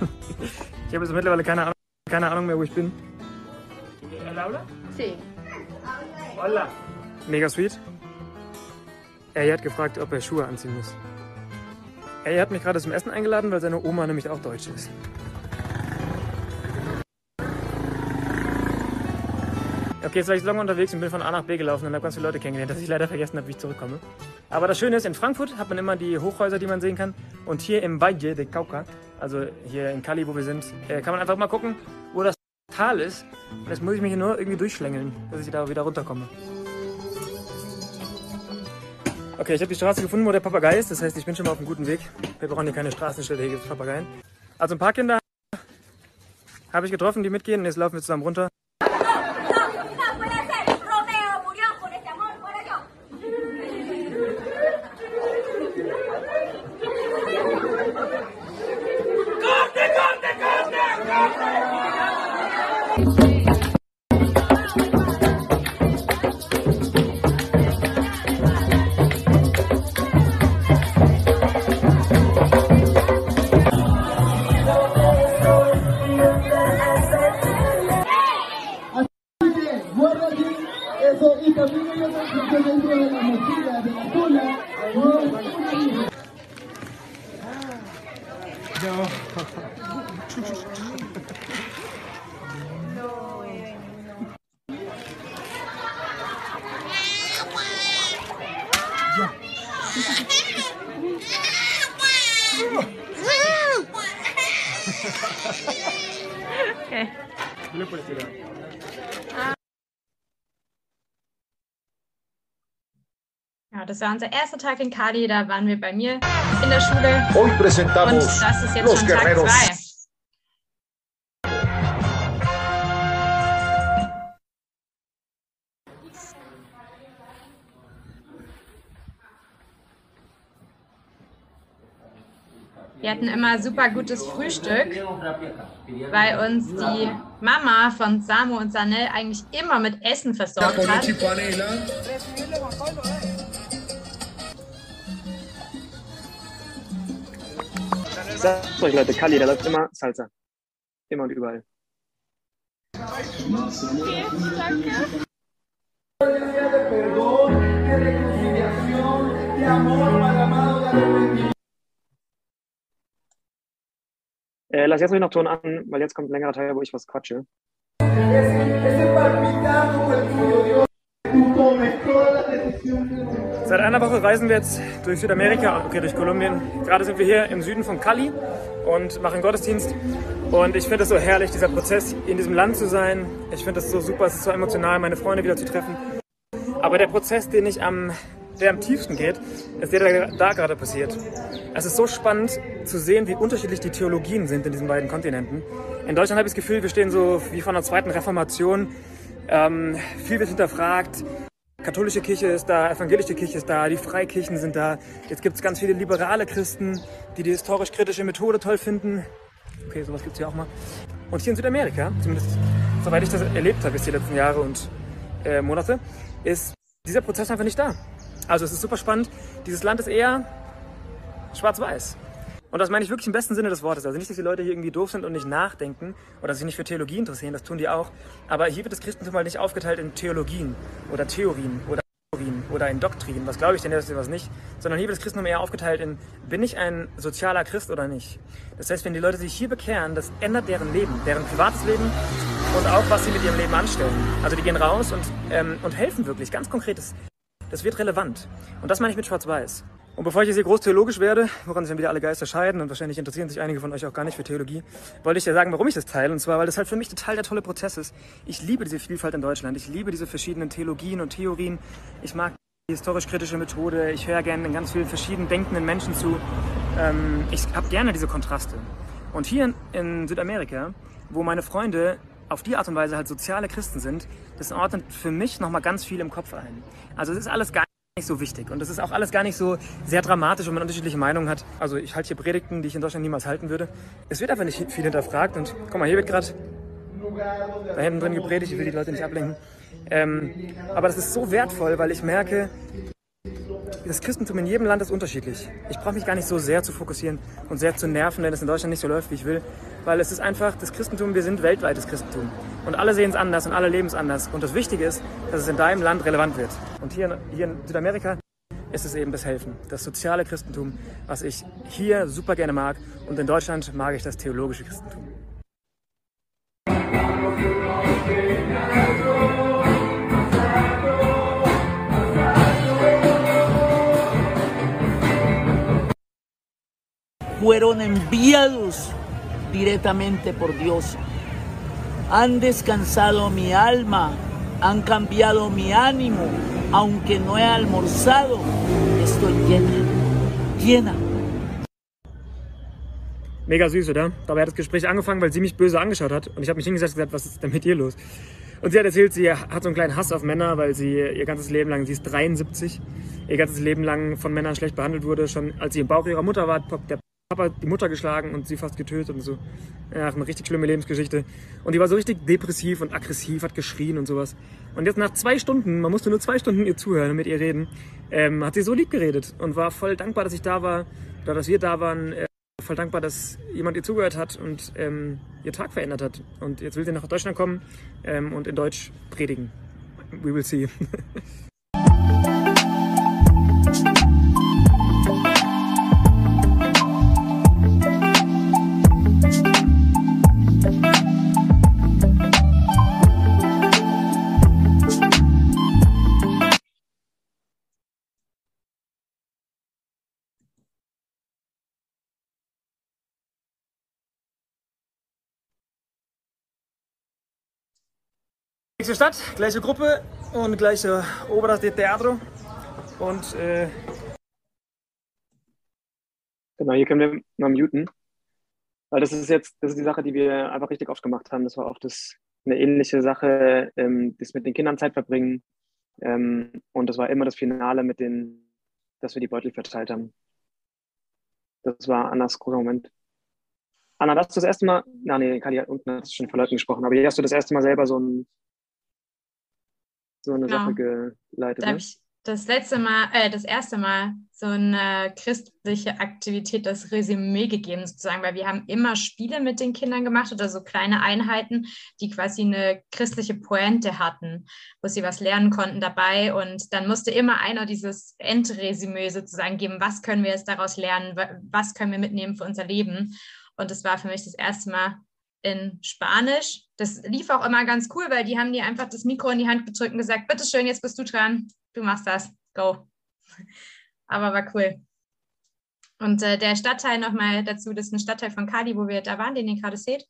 ich habe jetzt mittlerweile keine Ahnung, keine Ahnung mehr, wo ich bin. Laura? Sí. Hola. Mega sweet. Er hat gefragt, ob er Schuhe anziehen muss. Er hat mich gerade zum Essen eingeladen, weil seine Oma nämlich auch Deutsche ist. Okay, jetzt war ich so lange unterwegs und bin von A nach B gelaufen und habe ganz viele Leute kennengelernt, dass ich leider vergessen habe, wie ich zurückkomme. Aber das Schöne ist, in Frankfurt hat man immer die Hochhäuser, die man sehen kann. Und hier im Valle de Cauca, also hier in Cali, wo wir sind, äh, kann man einfach mal gucken, wo das Tal ist. Und jetzt muss ich mich hier nur irgendwie durchschlängeln, dass ich da wieder runterkomme. Okay, ich habe die Straße gefunden, wo der Papagei ist. Das heißt, ich bin schon mal auf einem guten Weg. Wir brauchen hier keine Straßenstelle, hier gibt es Papageien. Also ein paar Kinder habe ich getroffen, die mitgehen. Und jetzt laufen wir zusammen runter. Das war unser erster Tag in Cali. Da waren wir bei mir in der Schule. Hoy Und das ist jetzt los schon Tag zwei. Wir hatten immer super gutes Frühstück, weil uns die Mama von Samu und Sanel eigentlich immer mit Essen versorgt hat. Ich sag's euch Leute, Kali, da läuft immer Salsa. Immer und überall. Äh, lass jetzt noch Ton an, weil jetzt kommt ein längerer Teil, wo ich was quatsche. Seit einer Woche reisen wir jetzt durch Südamerika, okay, durch Kolumbien. Gerade sind wir hier im Süden von Cali und machen Gottesdienst. Und ich finde es so herrlich, dieser Prozess, in diesem Land zu sein. Ich finde es so super, es ist so emotional, meine Freunde wieder zu treffen. Aber der Prozess, den ich am, der am tiefsten geht, ist der, der da gerade passiert. Es ist so spannend zu sehen, wie unterschiedlich die Theologien sind in diesen beiden Kontinenten. In Deutschland habe ich das Gefühl, wir stehen so wie von der zweiten Reformation. Ähm, viel wird hinterfragt. Katholische Kirche ist da, evangelische Kirche ist da, die Freikirchen sind da. Jetzt gibt es ganz viele liberale Christen, die die historisch-kritische Methode toll finden. Okay, sowas gibt es ja auch mal. Und hier in Südamerika, zumindest soweit ich das erlebt habe jetzt die letzten Jahre und äh, Monate, ist dieser Prozess einfach nicht da. Also es ist super spannend. Dieses Land ist eher schwarz-weiß. Und das meine ich wirklich im besten Sinne des Wortes. Also nicht, dass die Leute hier irgendwie doof sind und nicht nachdenken oder sich nicht für Theologie interessieren, das tun die auch. Aber hier wird das Christentum halt nicht aufgeteilt in Theologien oder Theorien oder Theorien oder in Doktrinen, was glaube ich denn ist, was nicht, sondern hier wird das Christentum eher aufgeteilt in, bin ich ein sozialer Christ oder nicht. Das heißt, wenn die Leute sich hier bekehren, das ändert deren Leben, deren privates Leben und auch, was sie mit ihrem Leben anstellen. Also die gehen raus und, ähm, und helfen wirklich, ganz konkretes. Das wird relevant. Und das meine ich mit Schwarz-Weiß. Und bevor ich jetzt hier groß theologisch werde, woran sich dann wieder alle Geister scheiden und wahrscheinlich interessieren sich einige von euch auch gar nicht für Theologie, wollte ich dir sagen, warum ich das teile. Und zwar, weil das halt für mich total der tolle Prozess ist. Ich liebe diese Vielfalt in Deutschland. Ich liebe diese verschiedenen Theologien und Theorien. Ich mag die historisch-kritische Methode. Ich höre gerne ganz vielen verschiedenen denkenden Menschen zu. Ähm, ich habe gerne diese Kontraste. Und hier in Südamerika, wo meine Freunde auf die Art und Weise halt soziale Christen sind, das ordnet für mich nochmal ganz viel im Kopf ein. Also es ist alles gar nicht so wichtig. Und das ist auch alles gar nicht so sehr dramatisch, wenn man unterschiedliche Meinungen hat. Also ich halte hier Predigten, die ich in Deutschland niemals halten würde. Es wird einfach nicht viel hinterfragt. Und guck mal, hier wird gerade da hinten drin gepredigt, ich will die Leute nicht ablenken. Ähm, aber das ist so wertvoll, weil ich merke, das Christentum in jedem Land ist unterschiedlich. Ich brauche mich gar nicht so sehr zu fokussieren und sehr zu nerven, wenn es in Deutschland nicht so läuft, wie ich will. Weil es ist einfach das Christentum, wir sind weltweites Christentum. Und alle sehen es anders und alle leben es anders. Und das Wichtige ist, dass es in deinem Land relevant wird. Und hier, hier in Südamerika ist es eben das Helfen, das soziale Christentum, was ich hier super gerne mag. Und in Deutschland mag ich das theologische Christentum. Fueron enviados directamente por Dios. Han descansado mi alma, han cambiado mi ánimo, aunque no he almorzado, estoy llena, llena. Mega süß, oder? Dabei hat das Gespräch angefangen, weil sie mich böse angeschaut hat. Und ich habe mich hingesetzt und gesagt, was ist denn mit ihr los? Und sie hat erzählt, sie hat so einen kleinen Hass auf Männer, weil sie ihr ganzes Leben lang, sie ist 73, ihr ganzes Leben lang von Männern schlecht behandelt wurde. Schon als sie im Bauch ihrer Mutter war, der Papa die Mutter geschlagen und sie fast getötet und so. Ja, eine richtig schlimme Lebensgeschichte. Und die war so richtig depressiv und aggressiv, hat geschrien und sowas. Und jetzt nach zwei Stunden, man musste nur zwei Stunden ihr zuhören und mit ihr reden, ähm, hat sie so lieb geredet und war voll dankbar, dass ich da war, oder dass wir da waren. Äh, voll dankbar, dass jemand ihr zugehört hat und ähm, ihr Tag verändert hat. Und jetzt will sie nach Deutschland kommen ähm, und in Deutsch predigen. We will see. Nächste Stadt, gleiche Gruppe und gleiche Obras de Teatro. Und äh Genau, hier können wir mal muten. Weil das ist jetzt, das ist die Sache, die wir einfach richtig oft gemacht haben. Das war auch das, eine ähnliche Sache, ähm, das mit den Kindern Zeit verbringen. Ähm, und das war immer das Finale mit den, dass wir die Beutel verteilt haben. Das war Annas großer Moment. Anna, hast du das erste Mal, na nee, Kali hat unten hast du schon von Leuten gesprochen, aber hier hast du das erste Mal selber so ein so eine Genau. Sache geleitet. Da habe Ne? ich das letzte Mal, äh, das erste Mal so eine christliche Aktivität, das Resümee gegeben sozusagen, weil wir haben immer Spiele mit den Kindern gemacht oder so kleine Einheiten, die quasi eine christliche Pointe hatten, wo sie was lernen konnten dabei und dann musste immer einer dieses Endresümee sozusagen geben, was können wir jetzt daraus lernen, wa- was können wir mitnehmen für unser Leben und das war für mich das erste Mal in Spanisch. Das lief auch immer ganz cool, weil die haben dir einfach das Mikro in die Hand gedrückt und gesagt, bitteschön, jetzt bist du dran, du machst das, go. Aber war cool. Und äh, der Stadtteil nochmal dazu, das ist ein Stadtteil von Cali, wo wir da waren, den ihr gerade seht.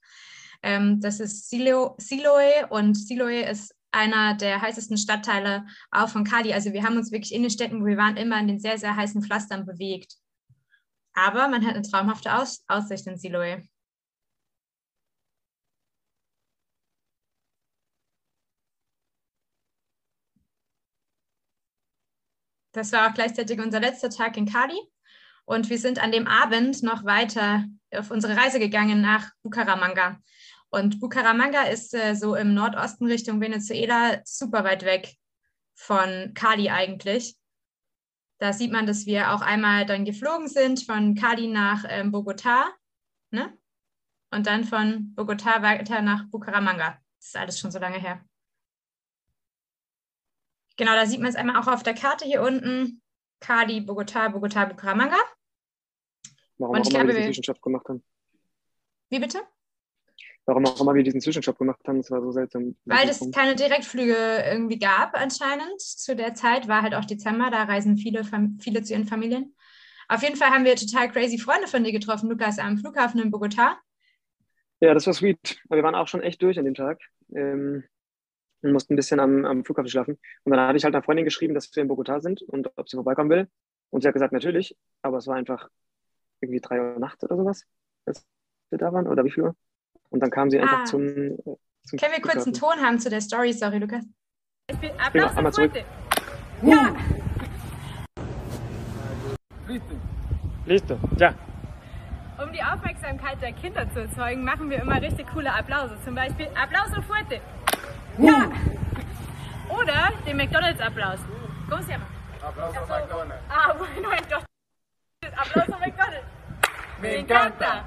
Ähm, das ist Silo, Siloe und Siloe ist einer der heißesten Stadtteile auch von Cali. Also wir haben uns wirklich in den Städten, wo wir waren, immer in den sehr, sehr heißen Pflastern bewegt. Aber man hat eine traumhafte Aus Aussicht in Siloe. Das war auch gleichzeitig unser letzter Tag in Cali. Und wir sind an dem Abend noch weiter auf unsere Reise gegangen nach Bucaramanga. Und Bucaramanga ist äh, so im Nordosten Richtung Venezuela super weit weg von Cali eigentlich. Da sieht man, dass wir auch einmal dann geflogen sind von Cali nach ähm, Bogotá ne? und dann von Bogotá weiter nach Bucaramanga. Das ist alles schon so lange her. Genau, da sieht man es einmal auch auf der Karte hier unten. Cali, Bogotá, Bogotá, Bucaramanga. Warum Und auch immer wir diesen Zwischenstopp gemacht haben. Wie bitte? Warum auch immer wir diesen Zwischenstopp gemacht haben, das war so seltsam. Weil es keine Direktflüge irgendwie gab anscheinend zu der Zeit, war halt auch Dezember, da reisen viele, viele zu ihren Familien. Auf jeden Fall haben wir total crazy Freunde von dir getroffen, Lukas, am Flughafen in Bogotá. Ja, das war sweet. Wir waren auch schon echt durch an dem Tag. Ähm, und mussten ein bisschen am, am Flughafen schlafen. Und dann hatte ich halt einer Freundin geschrieben, dass wir in Bogotá sind und ob sie vorbeikommen will. Und sie hat gesagt, natürlich. Aber es war einfach irgendwie drei Uhr nachts oder sowas, als wir da waren. Oder wie viel Uhr? Und dann kam sie einfach Ah. zum, äh, zum Können wir kurz einen. Ton haben zu der Story? Sorry, Lukas. Ja, einmal zurück. Ja. Listo, ja. Um die Aufmerksamkeit der Kinder zu erzeugen, machen wir immer richtig coole Applause. Zum Beispiel Applauso fuerte. Ja. Oder den McDonalds-Applaus. ¿Cómo se llama? Aplauso McDonald's. Ah, bueno, entonces. Applauso McDonalds. Me encanta.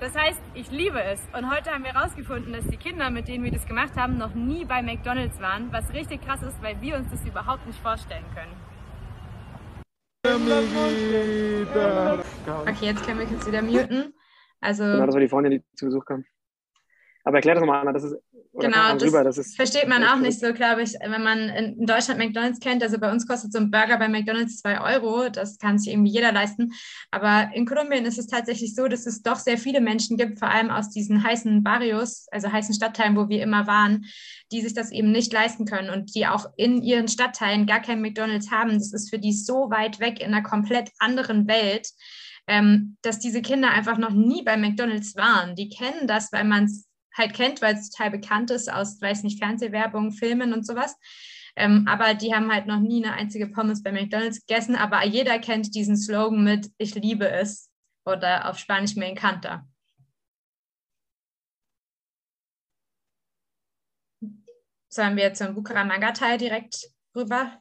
Das heißt, ich liebe es. Und heute haben wir herausgefunden, dass die Kinder, mit denen wir das gemacht haben, noch nie bei McDonalds waren. Was richtig krass ist, weil wir uns das überhaupt nicht vorstellen können. Okay, jetzt können wir kurz wieder muten. Also, Genau, das war die Freundin, die zu Besuch kam. Aber erklär das nochmal, Anna. Das ist, Genau, das, rüber, das versteht man auch nicht so, glaube ich, wenn man in in Deutschland McDonalds kennt. Also bei uns kostet so ein Burger bei McDonalds 2 Euro. Das kann sich irgendwie jeder leisten. Aber in Kolumbien ist es tatsächlich so, dass es doch sehr viele Menschen gibt, vor allem aus diesen heißen Barrios, also heißen Stadtteilen, wo wir immer waren, die sich das eben nicht leisten können und die auch in ihren Stadtteilen gar kein McDonalds haben. Das ist für die so weit weg in einer komplett anderen Welt ähm, dass diese Kinder einfach noch nie bei McDonalds waren. Die kennen das, weil man es halt kennt, weil es total bekannt ist aus, weiß nicht, Fernsehwerbung, Filmen und sowas. Ähm, aber die haben halt noch nie eine einzige Pommes bei McDonalds gegessen. Aber jeder kennt diesen Slogan mit Ich liebe es oder auf Spanisch me encanta. Sollen wir zum Bucaramanga-Teil direkt rüber?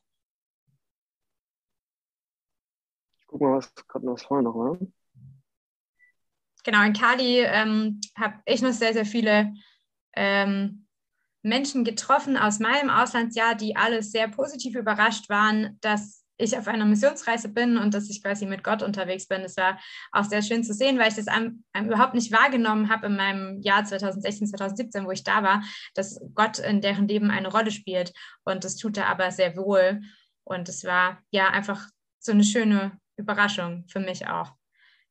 ich guck mal, was gerade noch vorne noch war. Genau, in Cali ähm, habe ich noch sehr, sehr viele ähm, Menschen getroffen aus meinem Auslandsjahr, die alle sehr positiv überrascht waren, dass ich auf einer Missionsreise bin und dass ich quasi mit Gott unterwegs bin. Das war auch sehr schön zu sehen, weil ich das am, am überhaupt nicht wahrgenommen habe in meinem Jahr 2016, 2017, wo ich da war, dass Gott in deren Leben eine Rolle spielt. Und das tut er aber sehr wohl. Und es war ja einfach so eine schöne Überraschung für mich auch.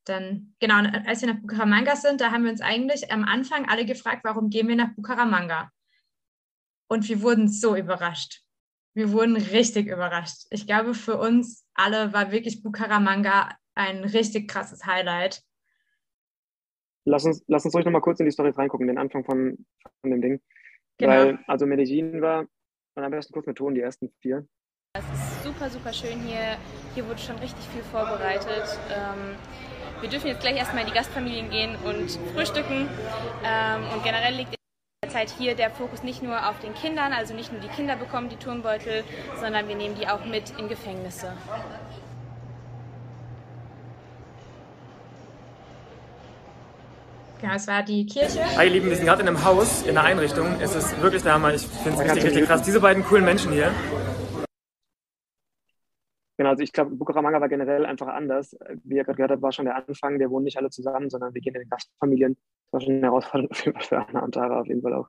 Dann, genau, und als wir nach Bucaramanga sind, da haben wir uns eigentlich am Anfang alle gefragt, warum gehen wir nach Bucaramanga? Und wir wurden so überrascht. Wir wurden richtig überrascht. Ich glaube, für uns alle war wirklich Bucaramanga ein richtig krasses Highlight. Lass uns, lass uns ruhig nochmal kurz in die Story reingucken, den Anfang von, von dem Ding. Genau. Weil, also Medellin war, und am besten kurz mit Ton, die ersten vier. Es ist super, super schön hier. Hier wurde schon richtig viel vorbereitet. Ähm, wir dürfen jetzt gleich erstmal in die Gastfamilien gehen und frühstücken. Ähm, und generell liegt in der Zeit hier der Fokus nicht nur auf den Kindern, also nicht nur die Kinder bekommen die Turnbeutel, sondern wir nehmen die auch mit in Gefängnisse. Genau, es war die Kirche. Hi ihr Lieben, wir sind gerade in einem Haus, in einer Einrichtung. Es ist wirklich der Hammer. Ich finde es richtig, richtig krass. Diese beiden coolen Menschen hier. Genau, also ich glaube, Bucaramanga war generell einfach anders. Wie ihr gerade gehört habt, war schon der Anfang. Wir wohnen nicht alle zusammen, sondern wir gehen in den Gastfamilien. Das war schon eine Herausforderung auf jeden Fall für Anna und Tara auf jeden Fall auch.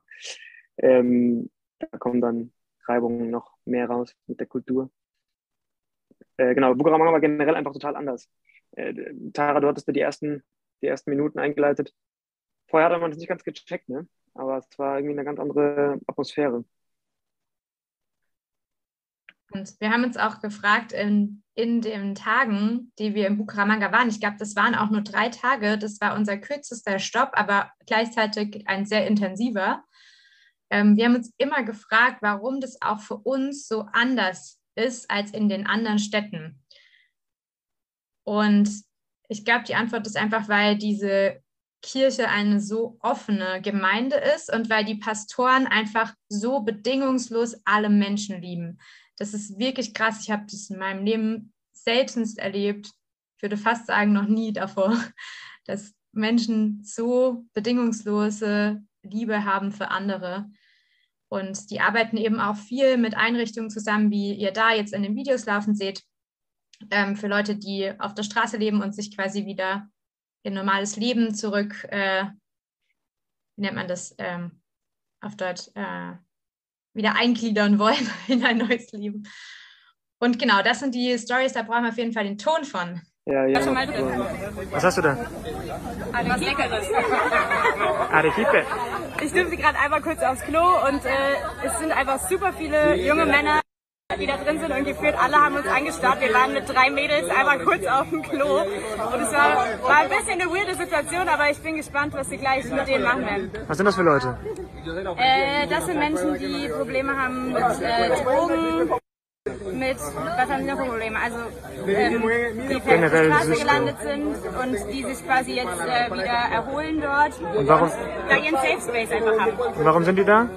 Ähm, da kommen dann Reibungen noch mehr raus mit der Kultur. Äh, genau, Bucaramanga war generell einfach total anders. Äh, Tara, du hattest ja die ersten, die ersten Minuten eingeleitet. Vorher hatte man das nicht ganz gecheckt, ne? Aber es war irgendwie eine ganz andere Atmosphäre. Und wir haben uns auch gefragt, in, in den Tagen, die wir in Bucaramanga waren, ich glaube, das waren auch nur drei Tage, das war unser kürzester Stopp, aber gleichzeitig ein sehr intensiver. Ähm, wir haben uns immer gefragt, warum das auch für uns so anders ist als in den anderen Städten? Und ich glaube, die Antwort ist einfach, weil diese Kirche eine so offene Gemeinde ist und weil die Pastoren einfach so bedingungslos alle Menschen lieben. Das ist wirklich krass. Ich habe das in meinem Leben seltenst erlebt. Ich würde fast sagen, noch nie davor, dass Menschen so bedingungslose Liebe haben für andere. Und die arbeiten eben auch viel mit Einrichtungen zusammen, wie ihr da jetzt in den Videos laufen seht, ähm, für Leute, die auf der Straße leben und sich quasi wieder in normales Leben zurück, äh, wie nennt man das ähm, auf Deutsch, äh, wieder eingliedern wollen in ein neues Leben. Und genau, das sind die Stories, da brauchen wir auf jeden Fall den Ton von. Ja, ja. Was hast du da? Was Leckeres. Arequipe. Ich durfte gerade einmal kurz aufs Klo und äh, es sind einfach super viele junge Männer, die da drin sind und gefühlt alle haben uns angestarrt. Wir waren mit drei Mädels einmal kurz auf dem Klo und es war, war ein bisschen eine weirde Situation, aber ich bin gespannt, was sie gleich mit denen machen werden. Was sind das für Leute? Äh, das sind Menschen, die Probleme haben mit äh, Drogen, mit, was haben sie noch für Probleme? Also, ähm, die auf der Generell Straße gelandet sind und die sich quasi jetzt äh, wieder erholen dort. Und warum- Da ihren Safe Space einfach haben. Und warum sind die da?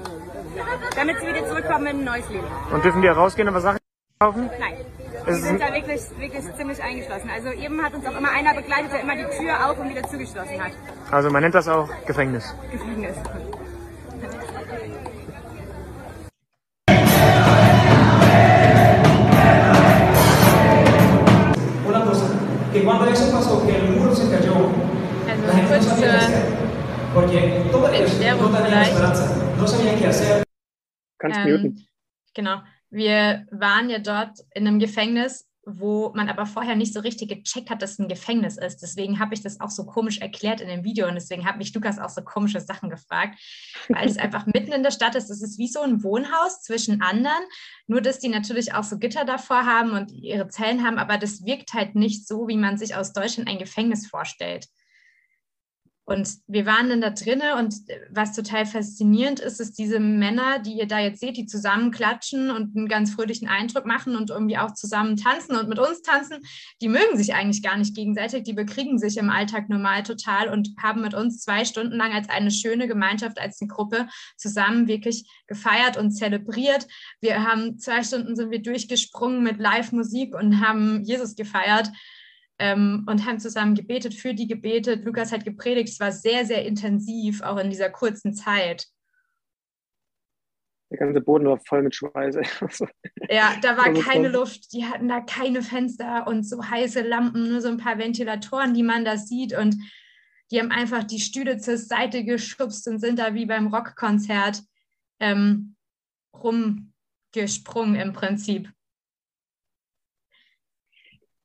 Damit sie wieder zurückkommen in ein neues Leben. Und dürfen die rausgehen und was Sachen kaufen? Nein. Die sind da wirklich, wirklich ziemlich eingeschlossen. Also eben hat uns auch immer einer begleitet, der immer die Tür auf und wieder zugeschlossen hat. Also man nennt das auch Gefängnis. Gefängnis. Porque qué hacer. Kannst Ähm, muten. Genau. Wir waren ja dort in einem Gefängnis, wo man aber vorher nicht so richtig gecheckt hat, dass es ein Gefängnis ist. Deswegen habe ich das auch so komisch erklärt in dem Video und deswegen hat mich Lukas auch so komische Sachen gefragt, weil es einfach mitten in der Stadt ist. Es ist wie so ein Wohnhaus zwischen anderen, nur dass die natürlich auch so Gitter davor haben und ihre Zellen haben, aber das wirkt halt nicht so, wie man sich aus Deutschland ein Gefängnis vorstellt. Und wir waren dann da drinnen und was total faszinierend ist, ist diese Männer, die ihr da jetzt seht, die zusammen klatschen und einen ganz fröhlichen Eindruck machen und irgendwie auch zusammen tanzen und mit uns tanzen, die mögen sich eigentlich gar nicht gegenseitig, die bekriegen sich im Alltag normal total und haben mit uns zwei Stunden lang als eine schöne Gemeinschaft, als eine Gruppe zusammen wirklich gefeiert und zelebriert. Wir haben zwei Stunden sind wir durchgesprungen mit Live-Musik und haben Jesus gefeiert ähm, und haben zusammen gebetet, für die gebetet. Lukas hat gepredigt. Es war sehr, sehr intensiv, auch in dieser kurzen Zeit. Der ganze Boden war voll mit Schweiß. Ja, da war keine Luft. Die hatten da keine Fenster und so heiße Lampen, nur so ein paar Ventilatoren, die man da sieht. Und die haben einfach die Stühle zur Seite geschubst und sind da wie beim Rockkonzert ähm, rumgesprungen im Prinzip.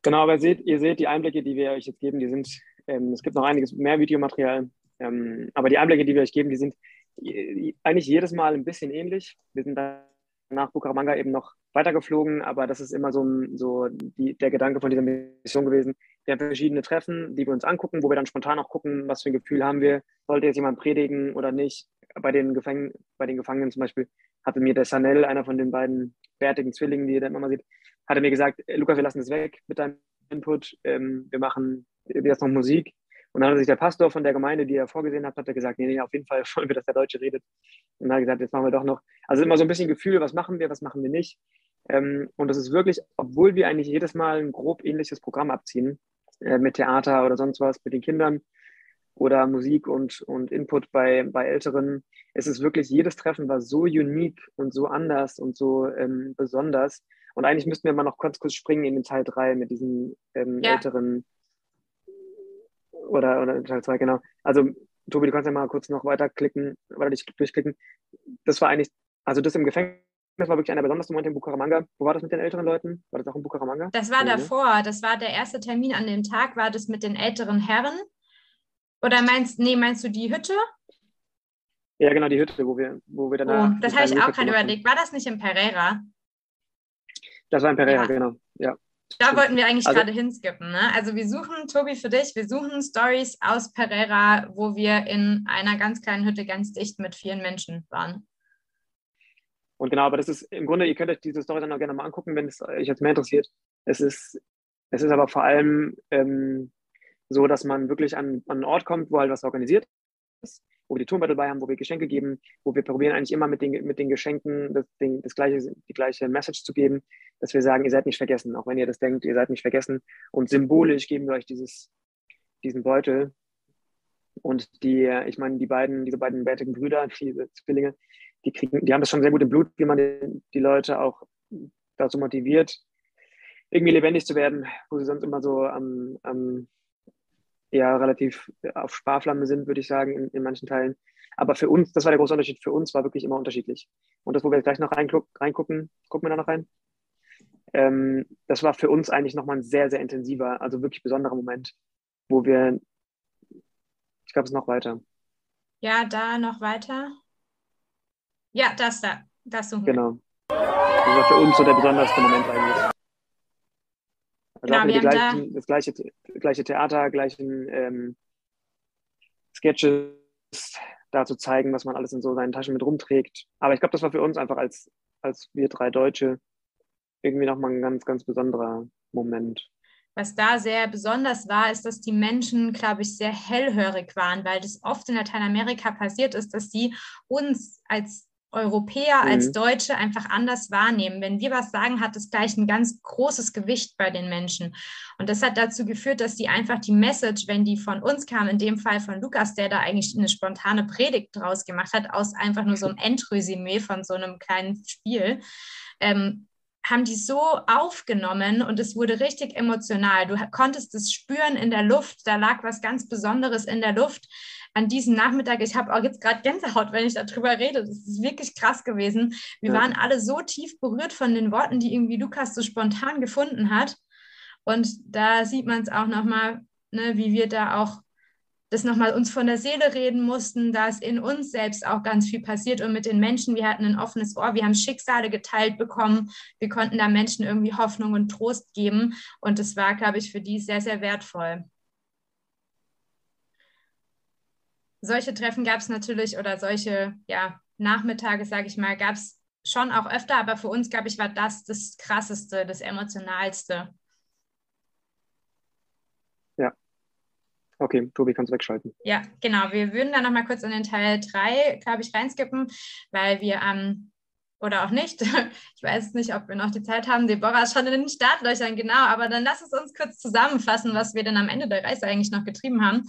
Genau, aber seht, ihr seht die Einblicke, die wir euch jetzt geben, die sind, ähm, es gibt noch einiges mehr Videomaterial, ähm, aber die Einblicke, die wir euch geben, die sind äh, eigentlich jedes Mal ein bisschen ähnlich. Wir sind nach Bucaramanga eben noch weitergeflogen, aber das ist immer so, so die, der Gedanke von dieser Mission gewesen. Wir haben verschiedene Treffen, die wir uns angucken, wo wir dann spontan auch gucken, was für ein Gefühl haben wir, sollte jetzt jemand predigen oder nicht. Bei den, Gefäng bei den Gefangenen zum Beispiel hatte mir der Sanel, einer von den beiden bärtigen Zwillingen, die ihr dann immer sieht, hatte mir gesagt, "Äh, Lukas, wir lassen das weg mit deinem Input, ähm, wir machen jetzt noch Musik. Und dann hat sich der Pastor von der Gemeinde, die er vorgesehen hat, hat er gesagt, nee, nee, auf jeden Fall wollen wir, dass der Deutsche redet. Und dann hat er gesagt, jetzt machen wir doch noch. Also immer so ein bisschen Gefühl, was machen wir, was machen wir nicht. Ähm, und das ist wirklich, obwohl wir eigentlich jedes Mal ein grob ähnliches Programm abziehen, äh, mit Theater oder sonst was, mit den Kindern oder Musik und, und Input bei, bei Älteren, es ist wirklich, jedes Treffen war so unique und so anders und so ähm, besonders. Und eigentlich müssten wir mal noch kurz, kurz springen in den Teil 3 mit diesen ähm, Ja. älteren oder, oder Teil 2, genau. Also, Tobi, du kannst ja mal kurz noch weiterklicken, weiter dich durchklicken. Das war eigentlich, also das im Gefängnis war wirklich einer der besondersten Momente in Bucaramanga. Wo war das mit den älteren Leuten? War das auch in Bucaramanga? Das war ne? davor, das war der erste Termin an dem Tag, war das mit den älteren Herren? Oder meinst, nee, meinst du die Hütte? Ja, genau, die Hütte, wo wir, wo wir Oh, danach. das einen habe ich auch gerade überlegt. War das nicht in Pereira? Das war in Pereira, Ja. genau. Ja. Da Stimmt. wollten wir eigentlich Also- gerade hinskippen. Ne? Also wir suchen, Tobi, für dich, wir suchen Stories aus Pereira, wo wir in einer ganz kleinen Hütte ganz dicht mit vielen Menschen waren. Und genau, aber das ist im Grunde, ihr könnt euch diese Story dann auch gerne mal angucken, wenn es euch jetzt mehr interessiert. Es ist, es ist aber vor allem ähm, so, dass man wirklich an, an einen Ort kommt, wo halt was organisiert ist, wo wir die Turmbeutel dabei haben, wo wir Geschenke geben, wo wir probieren eigentlich immer mit den, mit den Geschenken das, den, das gleiche, die gleiche Message zu geben, dass wir sagen, ihr seid nicht vergessen, auch wenn ihr das denkt, ihr seid nicht vergessen. Und symbolisch geben wir euch dieses, diesen Beutel. Und die, ich meine, die beiden, diese beiden bärtigen Brüder, diese Zwillinge, die kriegen, die haben das schon sehr gut im Blut, wie man die, die Leute auch dazu motiviert, irgendwie lebendig zu werden, wo sie sonst immer so am, am ja relativ auf Sparflamme sind, würde ich sagen, in, in, manchen Teilen. Aber für uns, das war der große Unterschied, für uns war wirklich immer unterschiedlich. Und das, wo wir gleich noch reingucken, gucken wir da noch rein. Ähm, das war für uns eigentlich nochmal ein sehr, sehr intensiver, also wirklich besonderer Moment, wo wir, ich glaube, es noch weiter. Ja, da noch weiter. Ja, das da. Das suchen Genau. Das war für uns so der besonderste Moment eigentlich. Also genau, wir gleichen, da das gleiche, gleiche Theater, gleichen ähm, Sketches da zu zeigen, was man alles in so seinen Taschen mit rumträgt. Aber ich glaube, das war für uns einfach als, als wir drei Deutsche irgendwie nochmal ein ganz, ganz besonderer Moment. Was da sehr besonders war, ist, dass die Menschen, glaube ich, sehr hellhörig waren, weil das oft in Lateinamerika passiert ist, dass sie uns als Europäer, mhm. als Deutsche einfach anders wahrnehmen. Wenn wir was sagen, hat das gleich ein ganz großes Gewicht bei den Menschen. Und das hat dazu geführt, dass die einfach die Message, wenn die von uns kam, in dem Fall von Lukas, der da eigentlich eine spontane Predigt draus gemacht hat, aus einfach nur so einem Endresümee von so einem kleinen Spiel, ähm, haben die so aufgenommen und es wurde richtig emotional. Du konntest es spüren in der Luft, da lag was ganz Besonderes in der Luft. An diesem Nachmittag, ich habe auch jetzt gerade Gänsehaut, wenn ich darüber rede. Das ist wirklich krass gewesen. Wir ja. waren alle so tief berührt von den Worten, die irgendwie Lukas so spontan gefunden hat. Und da sieht man es auch nochmal, ne, wie wir da auch das nochmal uns von der Seele reden mussten, da ist in uns selbst auch ganz viel passiert und mit den Menschen, wir hatten ein offenes Ohr, wir haben Schicksale geteilt bekommen, wir konnten da Menschen irgendwie Hoffnung und Trost geben und das war, glaube ich, für die sehr, sehr wertvoll. Solche Treffen gab es natürlich oder solche ja, Nachmittage, sage ich mal, gab es schon auch öfter, aber für uns, glaube ich, war das das Krasseste, das Emotionalste. Okay, Tobi, kannst du wegschalten. Ja, genau. Wir würden dann nochmal kurz in den Teil 3, glaube ich, reinskippen, weil wir am, oder auch nicht, ich weiß nicht, ob wir noch die Zeit haben. Deborah ist schon in den Startlöchern, genau. Aber dann lass es uns kurz zusammenfassen, was wir dann am Ende der Reise eigentlich noch getrieben haben.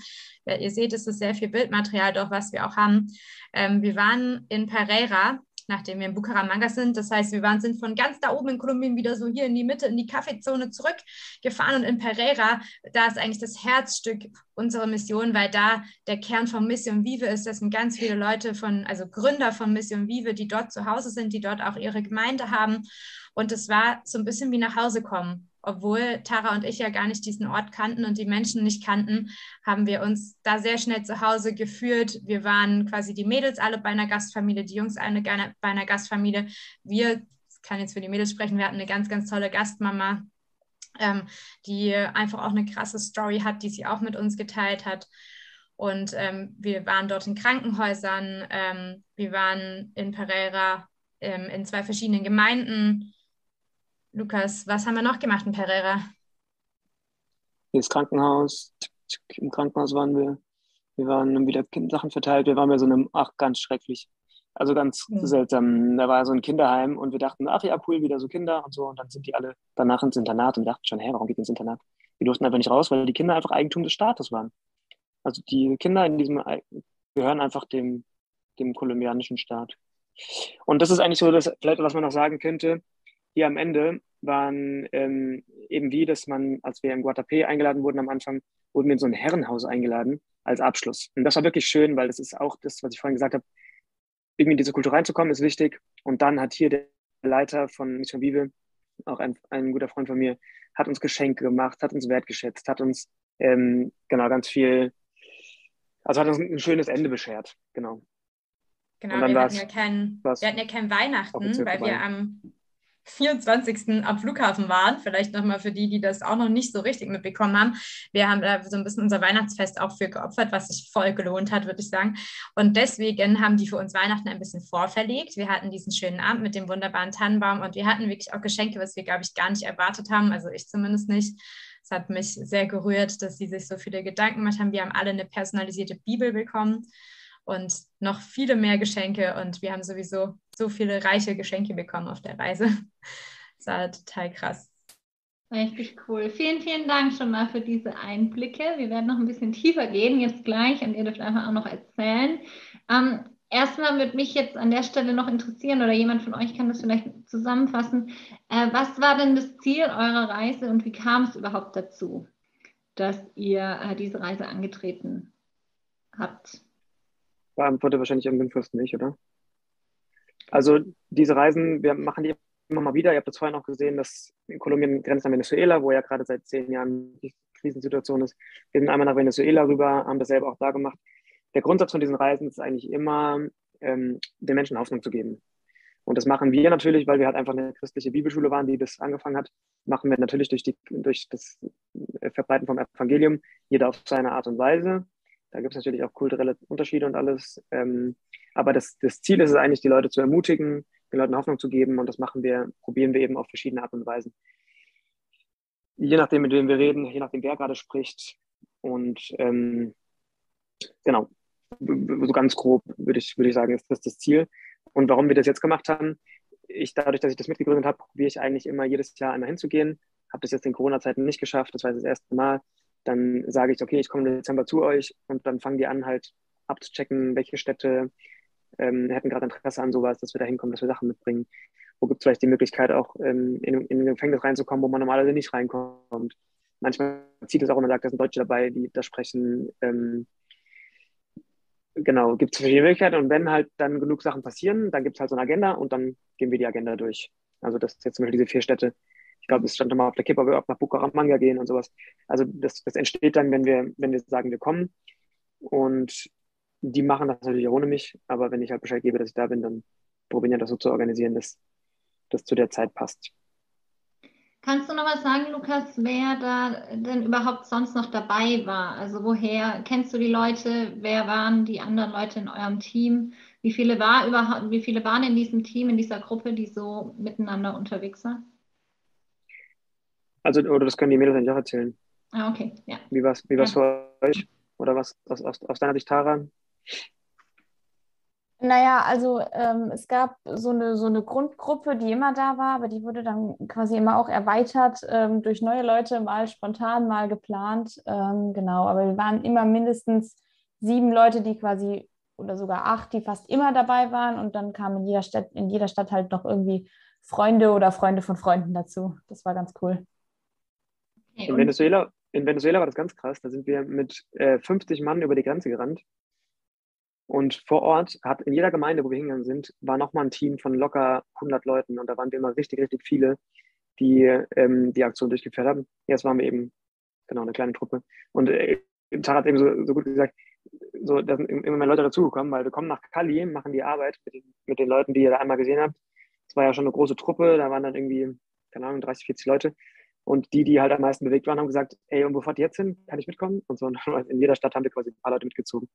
Ja, ihr seht, es ist sehr viel Bildmaterial, doch was wir auch haben. Ähm, wir waren in Pereira nachdem wir in Bucaramanga sind. Das heißt, wir waren, sind von ganz da oben in Kolumbien wieder so hier in die Mitte, in die Kaffeezone zurückgefahren und in Pereira, da ist eigentlich das Herzstück unserer Mission, weil da der Kern von Mission Vive ist. Das sind ganz viele Leute von, also Gründer von Mission Vive, die dort zu Hause sind, die dort auch ihre Gemeinde haben. Und es war so ein bisschen wie nach Hause kommen obwohl Tara und ich ja gar nicht diesen Ort kannten und die Menschen nicht kannten, haben wir uns da sehr schnell zu Hause gefühlt. Wir waren quasi die Mädels alle bei einer Gastfamilie, die Jungs alle bei einer Gastfamilie. Wir, ich kann jetzt für die Mädels sprechen, wir hatten eine ganz, ganz tolle Gastmama, ähm, die einfach auch eine krasse Story hat, die sie auch mit uns geteilt hat. Und ähm, wir waren dort in Krankenhäusern, ähm, wir waren in Pereira ähm, in zwei verschiedenen Gemeinden Lukas, was haben wir noch gemacht in Pereira? Das Krankenhaus. Im Krankenhaus waren wir. Wir waren wieder Sachen verteilt. Wir waren bei so einem, ach, ganz schrecklich. Also ganz mhm. seltsam. Da war so ein Kinderheim und wir dachten, ach ja, cool, wieder so Kinder und so. Und dann sind die alle danach ins Internat und wir dachten schon, hä, warum geht ins Internat? Wir durften einfach nicht raus, weil die Kinder einfach Eigentum des Staates waren. Also die Kinder in diesem gehören einfach dem, dem kolumbianischen Staat. Und das ist eigentlich so, dass vielleicht was man noch sagen könnte hier am Ende waren ähm, eben wie, dass man, als wir in Guatapé eingeladen wurden am Anfang, wurden wir in so ein Herrenhaus eingeladen als Abschluss. Und das war wirklich schön, weil das ist auch das, was ich vorhin gesagt habe, irgendwie in diese Kultur reinzukommen, ist wichtig. Und dann hat hier der Leiter von Mission Vive, auch ein, ein guter Freund von mir, hat uns Geschenke gemacht, hat uns wertgeschätzt, hat uns ähm, genau ganz viel, also hat uns ein schönes Ende beschert, genau. Genau, wir hatten, ja kein, wir hatten ja kein Weihnachten, weil wir am 24. am Flughafen waren. Vielleicht nochmal für die, die das auch noch nicht so richtig mitbekommen haben. Wir haben da so ein bisschen unser Weihnachtsfest auch für geopfert, was sich voll gelohnt hat, würde ich sagen. Und deswegen haben die für uns Weihnachten ein bisschen vorverlegt. Wir hatten diesen schönen Abend mit dem wunderbaren Tannenbaum und wir hatten wirklich auch Geschenke, was wir, glaube ich, gar nicht erwartet haben. Also ich zumindest nicht. Es hat mich sehr gerührt, dass sie sich so viele Gedanken gemacht haben. Wir haben alle eine personalisierte Bibel bekommen und noch viele mehr Geschenke. Und wir haben sowieso so viele reiche Geschenke bekommen auf der Reise. Das war total krass. Richtig cool. Vielen, vielen Dank schon mal für diese Einblicke. Wir werden noch ein bisschen tiefer gehen jetzt gleich und ihr dürft einfach auch noch erzählen. Ähm, erstmal würde mich jetzt an der Stelle noch interessieren oder jemand von euch kann das vielleicht zusammenfassen. Äh, was war denn das Ziel eurer Reise und wie kam es überhaupt dazu, dass ihr äh, diese Reise angetreten habt? Beantwortet wahrscheinlich irgendwann fürst nicht, oder? Also diese Reisen, wir machen die immer mal wieder. Ihr habt das vorhin auch gesehen, dass in Kolumbien grenzt an Venezuela, wo ja gerade seit zehn Jahren die Krisensituation ist. Wir sind einmal nach Venezuela rüber, haben das selber auch da gemacht. Der Grundsatz von diesen Reisen ist eigentlich immer, ähm, den Menschen Hoffnung zu geben. Und das machen wir natürlich, weil wir halt einfach eine christliche Bibelschule waren, die das angefangen hat. Machen wir natürlich durch, die, durch das Verbreiten vom Evangelium, jeder auf seine Art und Weise. Da gibt es natürlich auch kulturelle Unterschiede und alles. Ähm, aber das, das Ziel ist es eigentlich, die Leute zu ermutigen, den Leuten Hoffnung zu geben. Und das machen wir, probieren wir eben auf verschiedene Art und Weisen. Je nachdem, mit wem wir reden, je nachdem, wer gerade spricht. Und ähm, genau, so ganz grob würde ich, würde ich sagen, ist das das Ziel. Und warum wir das jetzt gemacht haben, ich, dadurch, dass ich das mitgegründet habe, probiere ich eigentlich immer jedes Jahr einmal hinzugehen. Habe das jetzt in Corona-Zeiten nicht geschafft, das war das erste Mal. Dann sage ich, okay, ich komme im Dezember zu euch und dann fangen die an, halt abzuchecken, welche Städte ähm, hätten gerade Interesse an sowas, dass wir da hinkommen, dass wir Sachen mitbringen. Wo gibt es vielleicht die Möglichkeit, auch ähm, in, in ein Gefängnis reinzukommen, wo man normalerweise nicht reinkommt. Manchmal zieht es auch und man sagt, da sind Deutsche dabei, die da sprechen. Ähm, genau, gibt es verschiedene Möglichkeiten und wenn halt dann genug Sachen passieren, dann gibt es halt so eine Agenda und dann gehen wir die Agenda durch. Also das ist jetzt zum Beispiel diese vier Städte. Ich glaube, es stand immer auf der Kippe, ob wir auch nach Bucaramanga gehen und sowas. Also das, das entsteht dann, wenn wir, wenn wir sagen, wir kommen. Und die machen das natürlich ohne mich, aber wenn ich halt Bescheid gebe, dass ich da bin, dann probieren wir das so zu organisieren, dass das zu der Zeit passt. Kannst du noch was sagen, Lukas, wer da denn überhaupt sonst noch dabei war? Also woher kennst du die Leute? Wer waren die anderen Leute in eurem Team? Wie viele, war überhaupt, wie viele waren in diesem Team, in dieser Gruppe, die so miteinander unterwegs waren? Also, oder das können die Mädels eigentlich auch erzählen. Ah, okay, ja. Wie war es wie ja. für euch? Oder was aus, aus, aus deiner Sicht, Tara? Naja, also ähm, es gab so eine, so eine Grundgruppe, die immer da war, aber die wurde dann quasi immer auch erweitert ähm, durch neue Leute, mal spontan, mal geplant. Ähm, genau, aber wir waren immer mindestens sieben Leute, die quasi, oder sogar acht, die fast immer dabei waren und dann kamen in jeder Stadt, in jeder Stadt halt noch irgendwie Freunde oder Freunde von Freunden dazu. Das war ganz cool. Okay, in, Venezuela, in Venezuela war das ganz krass. Da sind wir mit äh, 50 Mann über die Grenze gerannt und vor Ort hat in jeder Gemeinde, wo wir hingegangen sind, war nochmal ein Team von locker 100 Leuten. Und da waren wir immer richtig, richtig viele, die ähm, die Aktion durchgeführt haben. Jetzt waren wir eben, genau, eine kleine Truppe. Und äh, Tara hat eben so, so gut gesagt, so, da sind immer mehr Leute dazugekommen, weil wir kommen nach Cali, machen die Arbeit mit den, mit den Leuten, die ihr da einmal gesehen habt. Es war ja schon eine große Truppe, da waren dann irgendwie, keine Ahnung, 30, 40 Leute. Und die, die halt am meisten bewegt waren, haben gesagt, ey, und wo fahrt ihr jetzt hin? Kann ich mitkommen? Und so, in jeder Stadt haben wir quasi ein paar Leute mitgezogen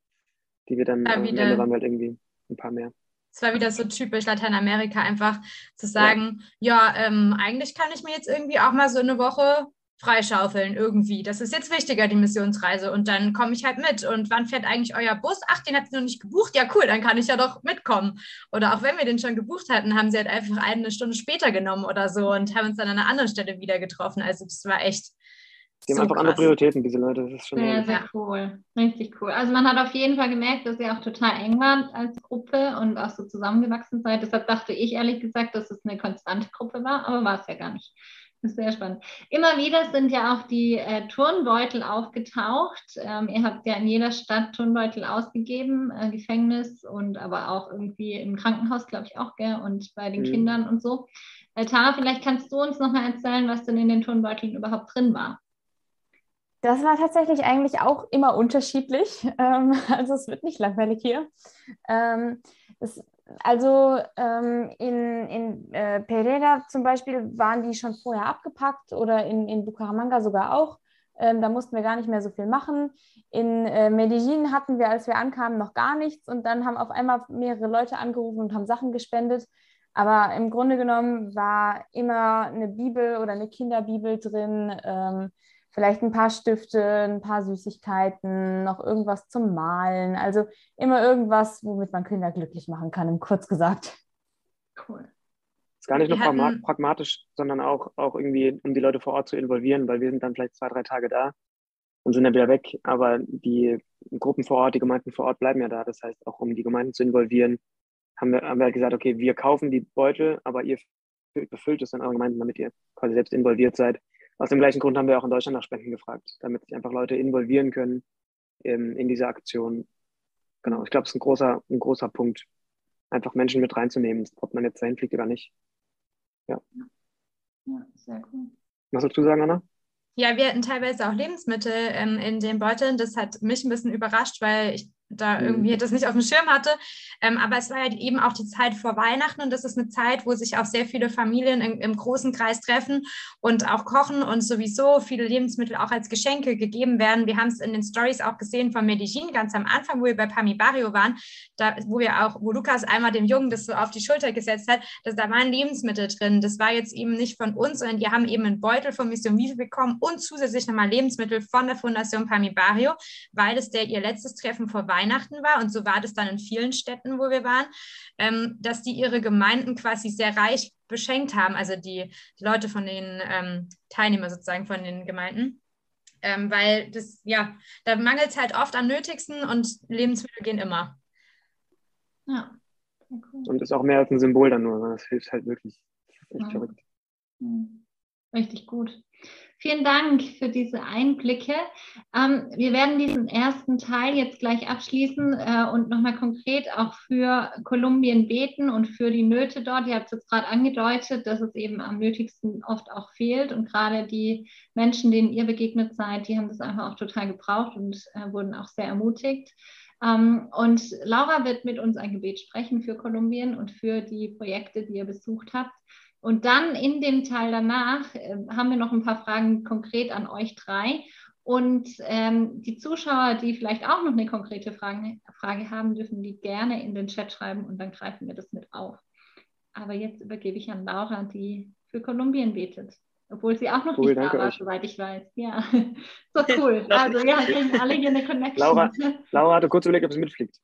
die wir dann, am Ende waren halt irgendwie ein paar mehr. Es war wieder so typisch Lateinamerika, einfach zu sagen, ja, ja ähm, eigentlich kann ich mir jetzt irgendwie auch mal so eine Woche freischaufeln irgendwie. Das ist jetzt wichtiger, die Missionsreise. Und dann komme ich halt mit. Und wann fährt eigentlich euer Bus? Ach, den hat sie noch nicht gebucht. Ja, cool, dann kann ich ja doch mitkommen. Oder auch wenn wir den schon gebucht hatten, haben sie halt einfach eine Stunde später genommen oder so und haben uns dann an einer anderen Stelle wieder getroffen. Also das war echt die haben so einfach krass. andere Prioritäten, diese Leute. Das ist schon sehr, sehr cool. Richtig cool. Also man hat auf jeden Fall gemerkt, dass ihr auch total eng wart als Gruppe und auch so zusammengewachsen seid. Deshalb dachte ich ehrlich gesagt, dass es eine konstante Gruppe war, aber war es ja gar nicht. Das ist sehr spannend. Immer wieder sind ja auch die äh, Turnbeutel aufgetaucht. Ähm, ihr habt ja in jeder Stadt Turnbeutel ausgegeben, äh, Gefängnis und aber auch irgendwie im Krankenhaus, glaube ich auch, gell? und bei den mhm. Kindern und so. Äh, Tara, vielleicht kannst du uns nochmal erzählen, was denn in den Turnbeuteln überhaupt drin war. Das war tatsächlich eigentlich auch immer unterschiedlich. Ähm, also es wird nicht langweilig hier. Ähm, es also ähm, in, in äh, Pereira zum Beispiel waren die schon vorher abgepackt oder in, in Bucaramanga sogar auch. Ähm, da mussten wir gar nicht mehr so viel machen. In äh, Medellin hatten wir, als wir ankamen, noch gar nichts und dann haben auf einmal mehrere Leute angerufen und haben Sachen gespendet. Aber im Grunde genommen war immer eine Bibel oder eine Kinderbibel drin, ähm, vielleicht ein paar Stifte, ein paar Süßigkeiten, noch irgendwas zum Malen. Also immer irgendwas, womit man Kinder glücklich machen kann, kurz gesagt. Cool. Ist gar nicht nur Wir hatten- pragma- pragmatisch, sondern auch, auch irgendwie, um die Leute vor Ort zu involvieren, weil wir sind dann vielleicht zwei, drei Tage da und sind dann wieder weg. Aber die Gruppen vor Ort, die Gemeinden vor Ort bleiben ja da. Das heißt, auch um die Gemeinden zu involvieren, haben wir, haben wir halt gesagt, okay, wir kaufen die Beutel, aber ihr befüllt es dann eure Gemeinden, damit ihr quasi selbst involviert seid. Aus dem gleichen Grund haben wir auch in Deutschland nach Spenden gefragt, damit sich einfach Leute involvieren können in, in diese Aktion. Genau, ich glaube, es ist ein großer, ein großer Punkt, einfach Menschen mit reinzunehmen, ob man jetzt dahin fliegt oder nicht. Ja. Ja, sehr cool. Was sollst du sagen, Anna? Ja, wir hatten teilweise auch Lebensmittel ähm, in den Beuteln. Das hat mich ein bisschen überrascht, weil ich da Mhm. irgendwie das nicht auf dem Schirm hatte. Ähm, aber es war halt eben auch die Zeit vor Weihnachten und das ist eine Zeit, wo sich auch sehr viele Familien im, im großen Kreis treffen und auch kochen und sowieso viele Lebensmittel auch als Geschenke gegeben werden. Wir haben es in den Stories auch gesehen von Medellin ganz am Anfang, wo wir bei Pami Barrio waren, da, wo wir auch, wo Lukas einmal dem Jungen das so auf die Schulter gesetzt hat, dass da waren Lebensmittel drin. Das war jetzt eben nicht von uns, sondern die haben eben einen Beutel von Mission Vive bekommen und zusätzlich nochmal Lebensmittel von der Fundation Pami Barrio, weil es der ihr letztes Treffen vor Weihnachten war und so war das dann in vielen Städten, wo wir waren, ähm, dass die ihre Gemeinden quasi sehr reich beschenkt haben, also die, die Leute von den ähm, Teilnehmer sozusagen von den Gemeinden. Ähm, weil das, ja, da mangelt es halt oft am nötigsten und Lebensmittel gehen immer. Ja, sehr cool. Und ist auch mehr als ein Symbol dann nur, sondern das hilft halt wirklich. Das ist echt Ja. verrückt. Hm, Richtig gut. Vielen Dank für diese Einblicke. Ähm, wir werden diesen ersten Teil jetzt gleich abschließen äh, und nochmal konkret auch für Kolumbien beten und für die Nöte dort. Ihr habt es jetzt gerade angedeutet, dass es eben am nötigsten oft auch fehlt und gerade die Menschen, denen ihr begegnet seid, die haben das einfach auch total gebraucht und äh, wurden auch sehr ermutigt. Ähm, und Laura wird mit uns ein Gebet sprechen für Kolumbien und für die Projekte, die ihr besucht habt. Und dann in dem Teil danach äh, haben wir noch ein paar Fragen konkret an euch drei. Und ähm, die Zuschauer, die vielleicht auch noch eine konkrete Frage, Frage haben, dürfen die gerne in den Chat schreiben und dann greifen wir das mit auf. Aber jetzt übergebe ich an Laura, die für Kolumbien betet. Obwohl sie auch noch Cool, nicht da danke war, euch. soweit ich weiß. Ja, so cool. Also wir kriegen alle hier eine Connection. Laura, Laura hatte kurz überlegt, ob sie mitfliegt.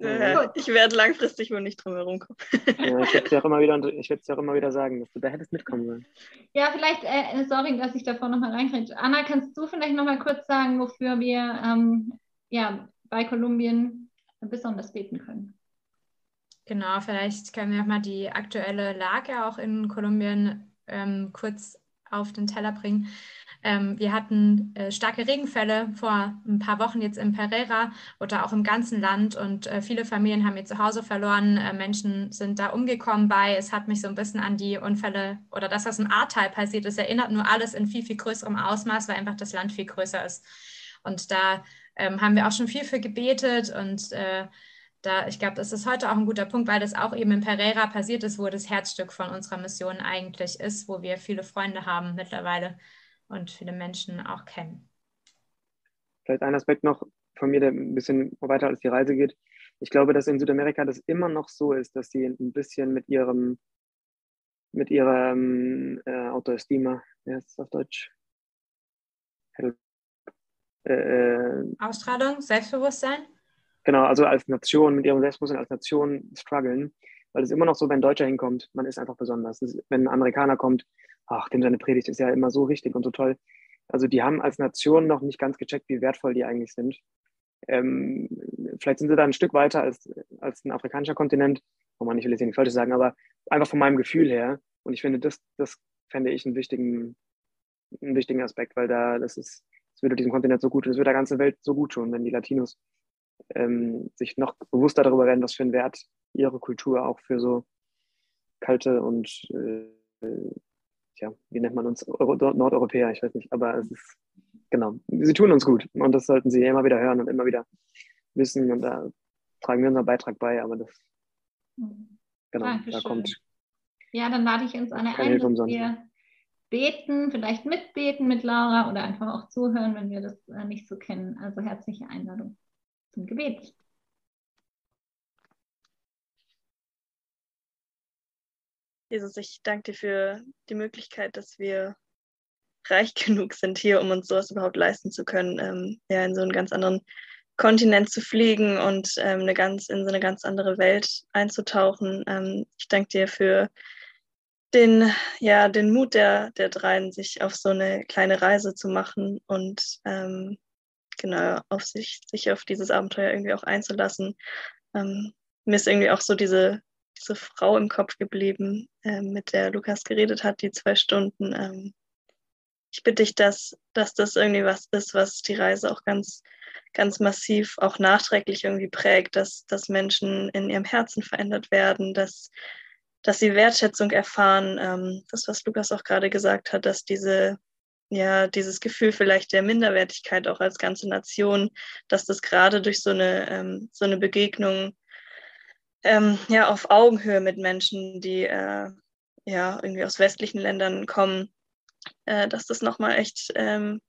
Äh, ich werde langfristig wohl nicht drum herum kommen. Ja, ich werde es dir auch immer wieder, ich werde es dir auch immer wieder sagen, dass du da hättest mitkommen sollen. Ja, vielleicht, äh, sorry, dass ich davor nochmal reinkriege. Anna, kannst du vielleicht nochmal kurz sagen, wofür wir ähm, ja, bei Kolumbien besonders beten können? Genau, vielleicht können wir auch mal die aktuelle Lage auch in Kolumbien ähm, kurz auf den Teller bringen. Ähm, wir hatten äh, starke Regenfälle vor ein paar Wochen jetzt in Pereira oder auch im ganzen Land und äh, viele Familien haben ihr Zuhause verloren. Äh, Menschen sind da umgekommen bei. Es hat mich so ein bisschen an die Unfälle oder das, was im Ahrtal passiert ist, erinnert, nur alles in viel, viel größerem Ausmaß, weil einfach das Land viel größer ist. Und da ähm, haben wir auch schon viel für gebetet und äh, da, ich glaube, das ist heute auch ein guter Punkt, weil das auch eben in Pereira passiert ist, wo das Herzstück von unserer Mission eigentlich ist, wo wir viele Freunde haben mittlerweile und viele Menschen auch kennen. Vielleicht ein Aspekt noch von mir, der ein bisschen weiter als die Reise geht. Ich glaube, dass in Südamerika das immer noch so ist, dass sie ein bisschen mit ihrem, mit ihrem äh, Autoestima, wie heißt es auf Deutsch? Äh, äh, Ausstrahlung, Selbstbewusstsein? Genau, also als Nation, mit ihrem Selbstbewusstsein als Nation strugglen. Weil es immer noch so, wenn ein Deutscher hinkommt, man ist einfach besonders. Ist, wenn ein Amerikaner kommt, ach, dem seine Predigt ist ja immer so richtig und so toll. Also die haben als Nation noch nicht ganz gecheckt, wie wertvoll die eigentlich sind. Ähm, vielleicht sind sie da ein Stück weiter als, als ein afrikanischer Kontinent. Oh man, ich will jetzt hier nichts Falsches sagen, aber einfach von meinem Gefühl her. Und ich finde, das, das fände ich einen wichtigen, einen wichtigen Aspekt, weil da, das ist, es würde diesem Kontinent so gut und es würde der ganzen Welt so gut tun, wenn die Latinos ähm, sich noch bewusster darüber werden, was für einen Wert ihre Kultur auch für so kalte und äh, ja, wie nennt man uns Euro Nordeuropäer, ich weiß nicht, aber es ist genau, sie tun uns gut und das sollten sie immer wieder hören und immer wieder wissen und da tragen wir unseren Beitrag bei, aber das Genau, Dankeschön. da kommt Ja, dann lade ich uns alle ein, dass wir beten, vielleicht mitbeten mit Laura oder einfach auch zuhören, wenn wir das äh, nicht so kennen. Also herzliche Einladung zum Gebet. Jesus, ich danke dir für die Möglichkeit, dass wir reich genug sind hier, um uns sowas überhaupt leisten zu können, ähm, ja, in so einen ganz anderen Kontinent zu fliegen und ähm, eine ganz, in so eine ganz andere Welt einzutauchen. Ähm, ich danke dir für den, ja, den Mut der, der dreien, sich auf so eine kleine Reise zu machen und ähm, genau auf sich, sich auf dieses Abenteuer irgendwie auch einzulassen. Ähm, mir ist irgendwie auch so diese, diese Frau im Kopf geblieben, ähm, mit der Lukas geredet hat, die zwei Stunden. Ähm, ich bitte dich, dass, dass das irgendwie was ist, was die Reise auch ganz, ganz massiv auch nachträglich irgendwie prägt, dass, dass Menschen in ihrem Herzen verändert werden, dass, dass sie Wertschätzung erfahren. Ähm, das, was Lukas auch gerade gesagt hat, dass diese, ja, dieses Gefühl vielleicht der Minderwertigkeit auch als ganze Nation, dass das gerade durch so eine, ähm, so eine Begegnung ähm, ja, auf Augenhöhe mit Menschen, die äh, ja irgendwie aus westlichen Ländern kommen, äh, dass das nochmal echt ähm,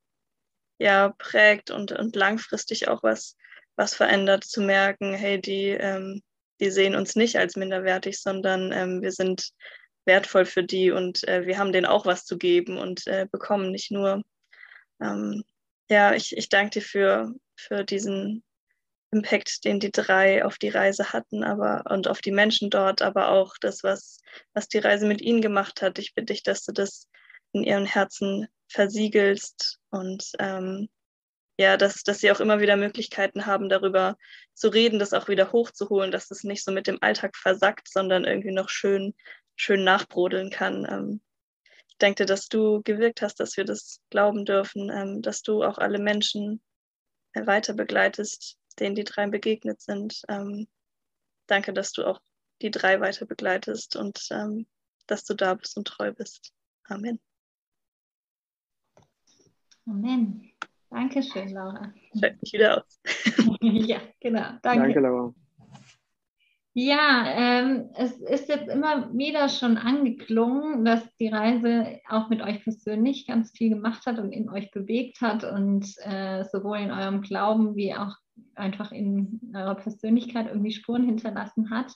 ja, prägt und, und langfristig auch was, was verändert, zu merken, hey, die, ähm, die sehen uns nicht als minderwertig, sondern ähm, wir sind wertvoll für die und äh, wir haben denen auch was zu geben und äh, bekommen nicht nur. Ähm, ja, ich, ich danke dir für, für diesen Impact, den die drei auf die Reise hatten, aber und auf die Menschen dort, aber auch das, was, was die Reise mit ihnen gemacht hat. Ich bitte dich, dass du das in ihren Herzen versiegelst und ähm, ja, dass, dass sie auch immer wieder Möglichkeiten haben, darüber zu reden, das auch wieder hochzuholen, dass es nicht so mit dem Alltag versackt, sondern irgendwie noch schön, schön nachbrodeln kann. Ähm, ich denke, dass du gewirkt hast, dass wir das glauben dürfen, ähm, dass du auch alle Menschen weiter begleitest, denen die drei begegnet sind. Ähm, danke, dass du auch die drei weiter begleitest und ähm, dass du da bist und treu bist. Amen. Amen. Dankeschön, Laura. Schalt mich wieder aus. ja, genau. Danke. Danke, Laura. Ja, ähm, es ist jetzt immer wieder schon angeklungen, dass die Reise auch mit euch persönlich ganz viel gemacht hat und in euch bewegt hat und äh, sowohl in eurem Glauben wie auch einfach in eurer Persönlichkeit irgendwie Spuren hinterlassen hat.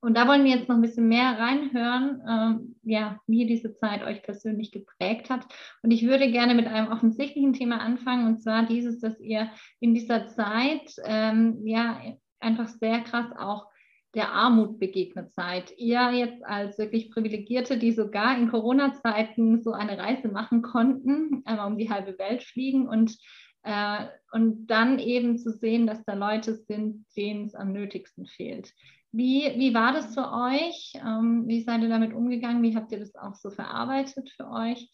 Und da wollen wir jetzt noch ein bisschen mehr reinhören, ähm, ja, wie diese Zeit euch persönlich geprägt hat. Und ich würde gerne mit einem offensichtlichen Thema anfangen, und zwar dieses, dass ihr in dieser Zeit ähm, ja einfach sehr krass auch der Armut begegnet seid. Ihr jetzt als wirklich Privilegierte, die sogar in Corona-Zeiten so eine Reise machen konnten, einmal um die halbe Welt fliegen und äh, und dann eben zu sehen, dass da Leute sind, denen es am nötigsten fehlt. Wie, wie war das für euch? Ähm, wie seid ihr damit umgegangen? Wie habt ihr das auch so verarbeitet für euch?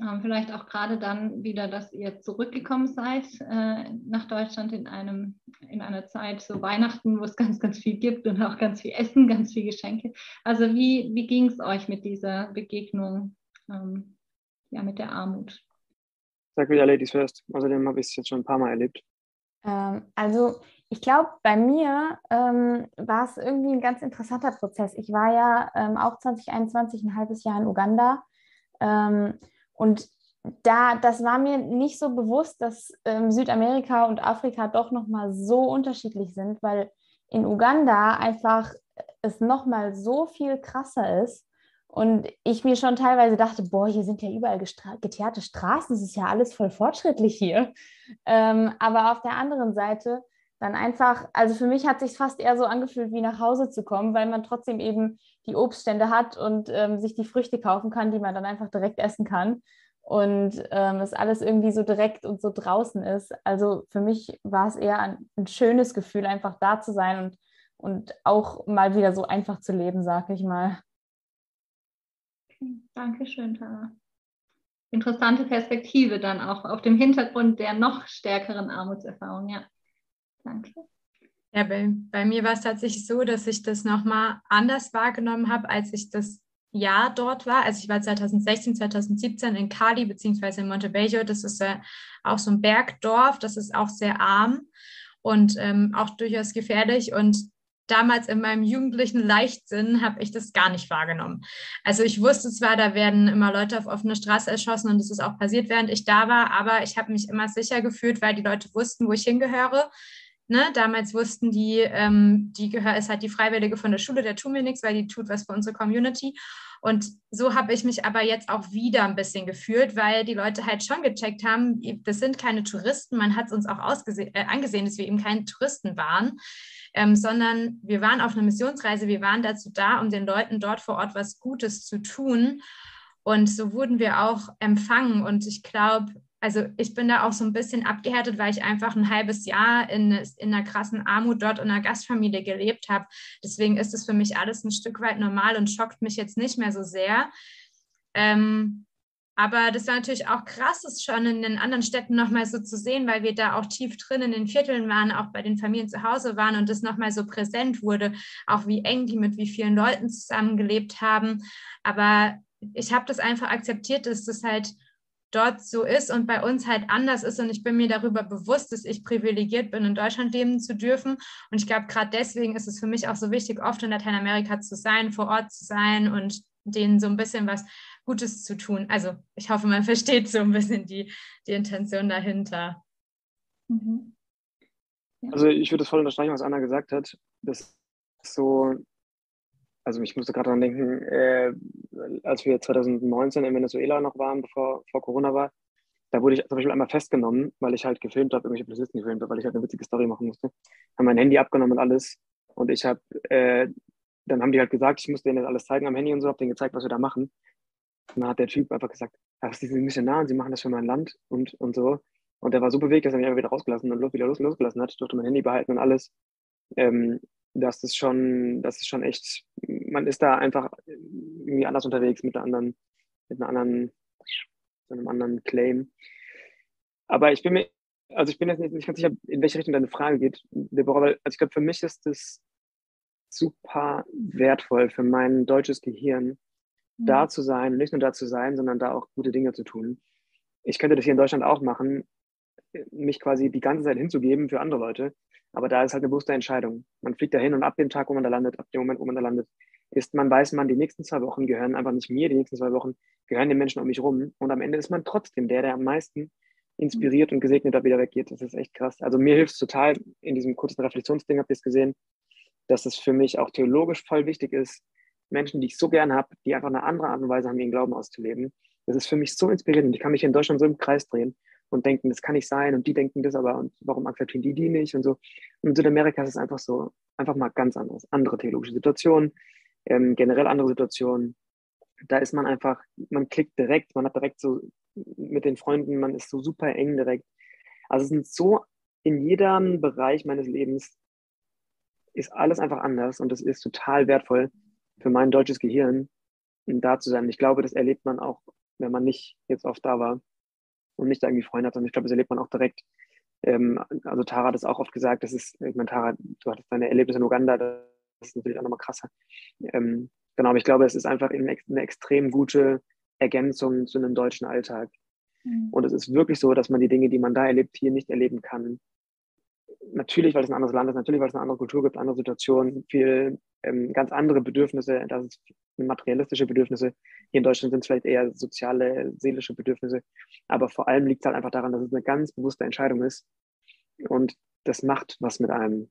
Ähm, vielleicht auch gerade dann wieder, dass ihr zurückgekommen seid äh, nach Deutschland in, einem, in einer Zeit, so Weihnachten, wo es ganz, ganz viel gibt und auch ganz viel Essen, ganz viel Geschenke. Also wie, wie ging es euch mit dieser Begegnung ähm, ja, mit der Armut? Sag wieder Ladies first. Außerdem habe ich es jetzt schon ein paar Mal erlebt. Ähm, also ich glaube, bei mir ähm, war es irgendwie ein ganz interessanter Prozess. Ich war ja ähm, auch 2021 ein halbes Jahr in Uganda ähm, und da, das war mir nicht so bewusst, dass ähm, Südamerika und Afrika doch nochmal so unterschiedlich sind, weil in Uganda einfach es nochmal so viel krasser ist. Und ich mir schon teilweise dachte, boah, hier sind ja überall geteerte Straßen, es ist ja alles voll fortschrittlich hier. Ähm, aber auf der anderen Seite dann einfach, also für mich hat sich fast eher so angefühlt, wie nach Hause zu kommen, weil man trotzdem eben die Obststände hat und ähm, sich die Früchte kaufen kann, die man dann einfach direkt essen kann. Und ähm, es alles irgendwie so direkt und so draußen ist. Also für mich war es eher ein, ein schönes Gefühl, einfach da zu sein und, und auch mal wieder so einfach zu leben, sag ich mal. Dankeschön, Tara. Interessante Perspektive dann auch auf dem Hintergrund der noch stärkeren Armutserfahrung, ja. Danke. Ja, bei, bei mir war es tatsächlich so, dass ich das nochmal anders wahrgenommen habe, als ich das Jahr dort war. Also ich war 2016, 2017 in Cali beziehungsweise in Montebello. Das ist äh, auch so ein Bergdorf, das ist auch sehr arm und ähm, auch durchaus gefährlich. Und damals in meinem jugendlichen Leichtsinn habe ich das gar nicht wahrgenommen. Also ich wusste zwar, da werden immer Leute auf offene Straße erschossen und das ist auch passiert, während ich da war, aber ich habe mich immer sicher gefühlt, weil die Leute wussten, wo ich hingehöre. Ne? Damals wussten die, ähm, die gehör ist halt die Freiwillige von der Schule, der tut mir nichts, weil die tut was für unsere Community. Und so habe ich mich aber jetzt auch wieder ein bisschen gefühlt, weil die Leute halt schon gecheckt haben, das sind keine Touristen. Man hat es uns auch äh, angesehen, dass wir eben keine Touristen waren ähm, sondern wir waren auf einer Missionsreise, wir waren dazu da, um den Leuten dort vor Ort was Gutes zu tun. Und so wurden wir auch empfangen. Und ich glaube, also ich bin da auch so ein bisschen abgehärtet, weil ich einfach ein halbes Jahr in, in einer krassen Armut dort in einer Gastfamilie gelebt habe. Deswegen ist es für mich alles ein Stück weit normal und schockt mich jetzt nicht mehr so sehr. Ähm, aber das war natürlich auch krass, es schon in den anderen Städten nochmal so zu sehen, weil wir da auch tief drin in den Vierteln waren, auch bei den Familien zu Hause waren und das nochmal so präsent wurde, auch wie eng die mit wie vielen Leuten zusammengelebt haben. Aber ich habe das einfach akzeptiert, dass das halt dort so ist und bei uns halt anders ist. Und ich bin mir darüber bewusst, dass ich privilegiert bin, in Deutschland leben zu dürfen. Und ich glaube, gerade deswegen ist es für mich auch so wichtig, oft in Lateinamerika zu sein, vor Ort zu sein und denen so ein bisschen was Gutes zu tun. Also ich hoffe, man versteht so ein bisschen die, die Intention dahinter. Mhm. Ja. Also ich würde das voll unterstreichen, was Anna gesagt hat. Das ist so, also ich musste gerade daran denken, äh, als wir 2019 in Venezuela noch waren, bevor vor Corona war, da wurde ich zum Beispiel einmal festgenommen, weil ich halt gefilmt habe, irgendwelche Polizisten gefilmt habe, weil ich halt eine witzige Story machen musste. Haben mein Handy abgenommen und alles. Und ich habe, äh, dann haben die halt gesagt, ich musste denen das alles zeigen am Handy und so, habe denen gezeigt, was wir da machen. Und dann hat der Typ einfach gesagt, ach, Sie sind Missionar und Sie machen das für mein Land und, und so. Und der war so bewegt, dass er mich einfach wieder rausgelassen und wieder los, losgelassen hat. Ich durfte mein Handy behalten und alles. Ähm, das ist schon, das ist schon echt, man ist da einfach irgendwie anders unterwegs mit einer anderen, mit einer anderen, einem anderen Claim. Aber ich bin mir, also ich bin jetzt nicht, nicht ganz sicher, in welche Richtung deine Frage geht, Deborah, weil, also ich glaube, für mich ist das super wertvoll für mein deutsches Gehirn, da mhm. zu sein, nicht nur da zu sein, sondern da auch gute Dinge zu tun. Ich könnte das hier in Deutschland auch machen, mich quasi die ganze Zeit hinzugeben für andere Leute, aber da ist halt eine bewusste Entscheidung. Man fliegt dahin und ab dem Tag, wo man da landet, ab dem Moment, wo man da landet, ist man, weiß man, die nächsten zwei Wochen gehören einfach nicht mir, die nächsten zwei Wochen gehören den Menschen um mich rum und am Ende ist man trotzdem der, der am meisten inspiriert und gesegnet da wieder weggeht. Das ist echt krass. Also mir hilft es total, in diesem kurzen Reflexionsding habt ihr es gesehen, dass es für mich auch theologisch voll wichtig ist, Menschen, die ich so gern habe, die einfach eine andere Art und Weise haben, ihren Glauben auszuleben. Das ist für mich so inspirierend. Ich kann mich in Deutschland so im Kreis drehen und denken, das kann nicht sein und die denken das aber und warum akzeptieren die die nicht und so. Und in Südamerika ist es einfach so, einfach mal ganz anders. Andere theologische Situationen, ähm, generell andere Situationen. Da ist man einfach, man klickt direkt, man hat direkt so mit den Freunden, man ist so super eng direkt. Also es sind so in jedem Bereich meines Lebens ist alles einfach anders und das ist total wertvoll für mein deutsches Gehirn, da zu sein. Ich glaube, das erlebt man auch, wenn man nicht jetzt oft da war und nicht da irgendwie Freunde hat, sondern ich glaube, das erlebt man auch direkt. Ähm, also Tara hat es auch oft gesagt, das ist, ich meine, Tara, du hattest deine Erlebnisse in Uganda, das ist natürlich auch nochmal krasser. Ähm, genau, aber ich glaube, es ist einfach eine, eine extrem gute Ergänzung zu einem deutschen Alltag. Mhm. Und es ist wirklich so, dass man die Dinge, die man da erlebt, hier nicht erleben kann natürlich, weil es ein anderes Land ist, natürlich, weil es eine andere Kultur gibt, andere Situationen, viel ähm, ganz andere Bedürfnisse, das ist materialistische Bedürfnisse. Hier in Deutschland sind es vielleicht eher soziale, seelische Bedürfnisse. Aber vor allem liegt es halt einfach daran, dass es eine ganz bewusste Entscheidung ist. Und das macht was mit einem.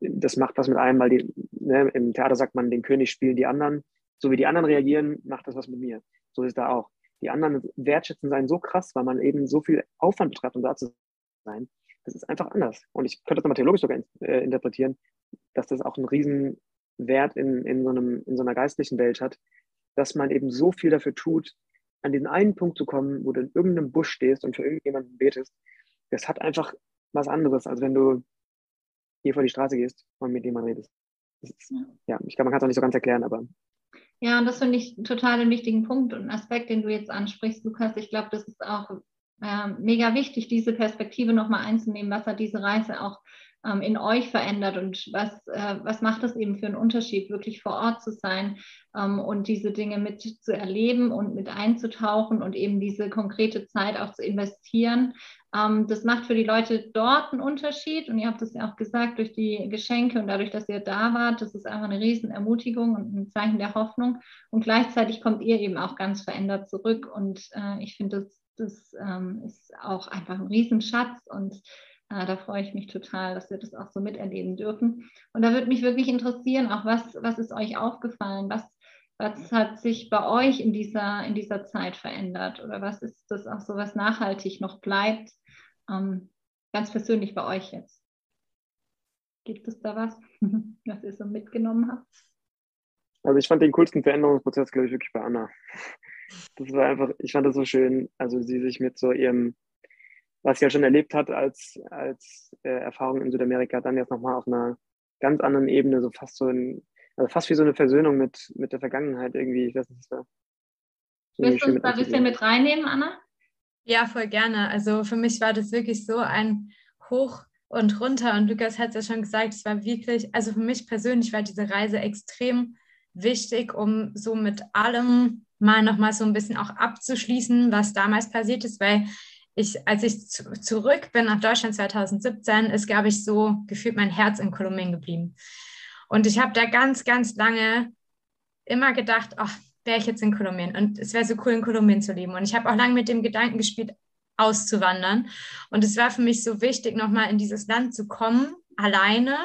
Das macht was mit einem, weil die, ne, im Theater sagt man, den König spielen die anderen. So wie die anderen reagieren, macht das was mit mir. So ist da auch. Die anderen wertschätzen sein so krass, weil man eben so viel Aufwand betreibt, um da zu sein das ist einfach anders. Und ich könnte das nochmal theologisch sogar äh, interpretieren, dass das auch einen riesen Wert in, in, so einem, in so einer geistlichen Welt hat, dass man eben so viel dafür tut, an diesen einen Punkt zu kommen, wo du in irgendeinem Busch stehst und für irgendjemanden betest. Das hat einfach was anderes, als wenn du hier vor die Straße gehst und mit jemandem redest. Ist, ja, ich glaube, man kann es auch nicht so ganz erklären, aber ja, und das finde ich total den wichtigen Punkt und Aspekt, den du jetzt ansprichst, Lukas. Ich glaube, das ist auch äh, mega wichtig, diese Perspektive nochmal einzunehmen. Was hat diese Reise auch ähm, in euch verändert und was, äh, was macht es eben für einen Unterschied, wirklich vor Ort zu sein ähm, und diese Dinge mit zu erleben und mit einzutauchen und eben diese konkrete Zeit auch zu investieren. Ähm, das macht für die Leute dort einen Unterschied und ihr habt es ja auch gesagt, durch die Geschenke und dadurch, dass ihr da wart, das ist einfach eine riesen Ermutigung und ein Zeichen der Hoffnung und gleichzeitig kommt ihr eben auch ganz verändert zurück und äh, ich finde, das, das ähm, ist auch einfach ein Riesenschatz und äh, da freue ich mich total, dass wir das auch so miterleben dürfen. Und da würde mich wirklich interessieren, auch was, was ist euch aufgefallen? Was, was hat sich bei euch in dieser, in dieser Zeit verändert? Oder was ist das auch so, was nachhaltig noch bleibt? Ähm, ganz persönlich bei euch jetzt. Gibt es da was, was ihr so mitgenommen habt? Also ich fand den coolsten Veränderungsprozess, glaube ich, wirklich bei Anna. Das war einfach, ich fand das so schön, also sie sich mit so ihrem was sie ja schon erlebt hat als, als äh, Erfahrung in Südamerika, dann jetzt nochmal auf einer ganz anderen Ebene, so fast so ein, also fast wie so eine Versöhnung mit, mit der Vergangenheit irgendwie. Ich weiß nicht, da Willst du uns da ein bisschen mit reinnehmen, Anna? Ja, voll gerne. Also für mich war das wirklich so ein Hoch und runter. Und Lukas hat es ja schon gesagt, es war wirklich, also für mich persönlich war diese Reise extrem wichtig, um so mit allem mal nochmal so ein bisschen auch abzuschließen, was damals passiert ist, weil ich, als ich zu, zurück bin nach Deutschland 2017, ist, glaube ich, so gefühlt mein Herz in Kolumbien geblieben. Und ich habe da ganz, ganz lange immer gedacht, ach, wäre ich jetzt in Kolumbien und es wäre so cool, in Kolumbien zu leben. Und ich habe auch lange mit dem Gedanken gespielt, auszuwandern. Und es war für mich so wichtig, nochmal in dieses Land zu kommen, alleine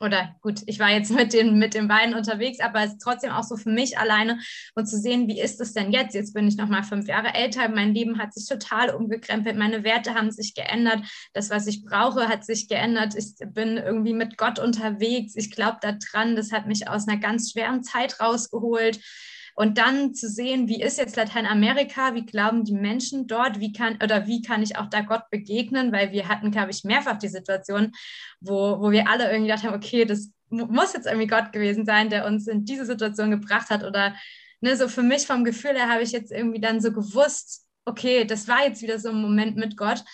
oder gut, ich war jetzt mit den, mit den beiden unterwegs, aber es ist trotzdem auch so für mich alleine und zu sehen, wie ist es denn jetzt? Jetzt bin ich nochmal fünf Jahre älter, mein Leben hat sich total umgekrempelt, meine Werte haben sich geändert, das, was ich brauche, hat sich geändert. Ich bin irgendwie mit Gott unterwegs, ich glaube daran, das hat mich aus einer ganz schweren Zeit rausgeholt. Und dann zu sehen, wie ist jetzt Lateinamerika, wie glauben die Menschen dort, wie kann oder wie kann ich auch da Gott begegnen, weil wir hatten, glaube ich, mehrfach die Situation, wo, wo wir alle irgendwie gedacht haben, okay, das muss jetzt irgendwie Gott gewesen sein, der uns in diese Situation gebracht hat oder ne, so für mich vom Gefühl her habe ich jetzt irgendwie dann so gewusst, okay, das war jetzt wieder so ein Moment mit Gott.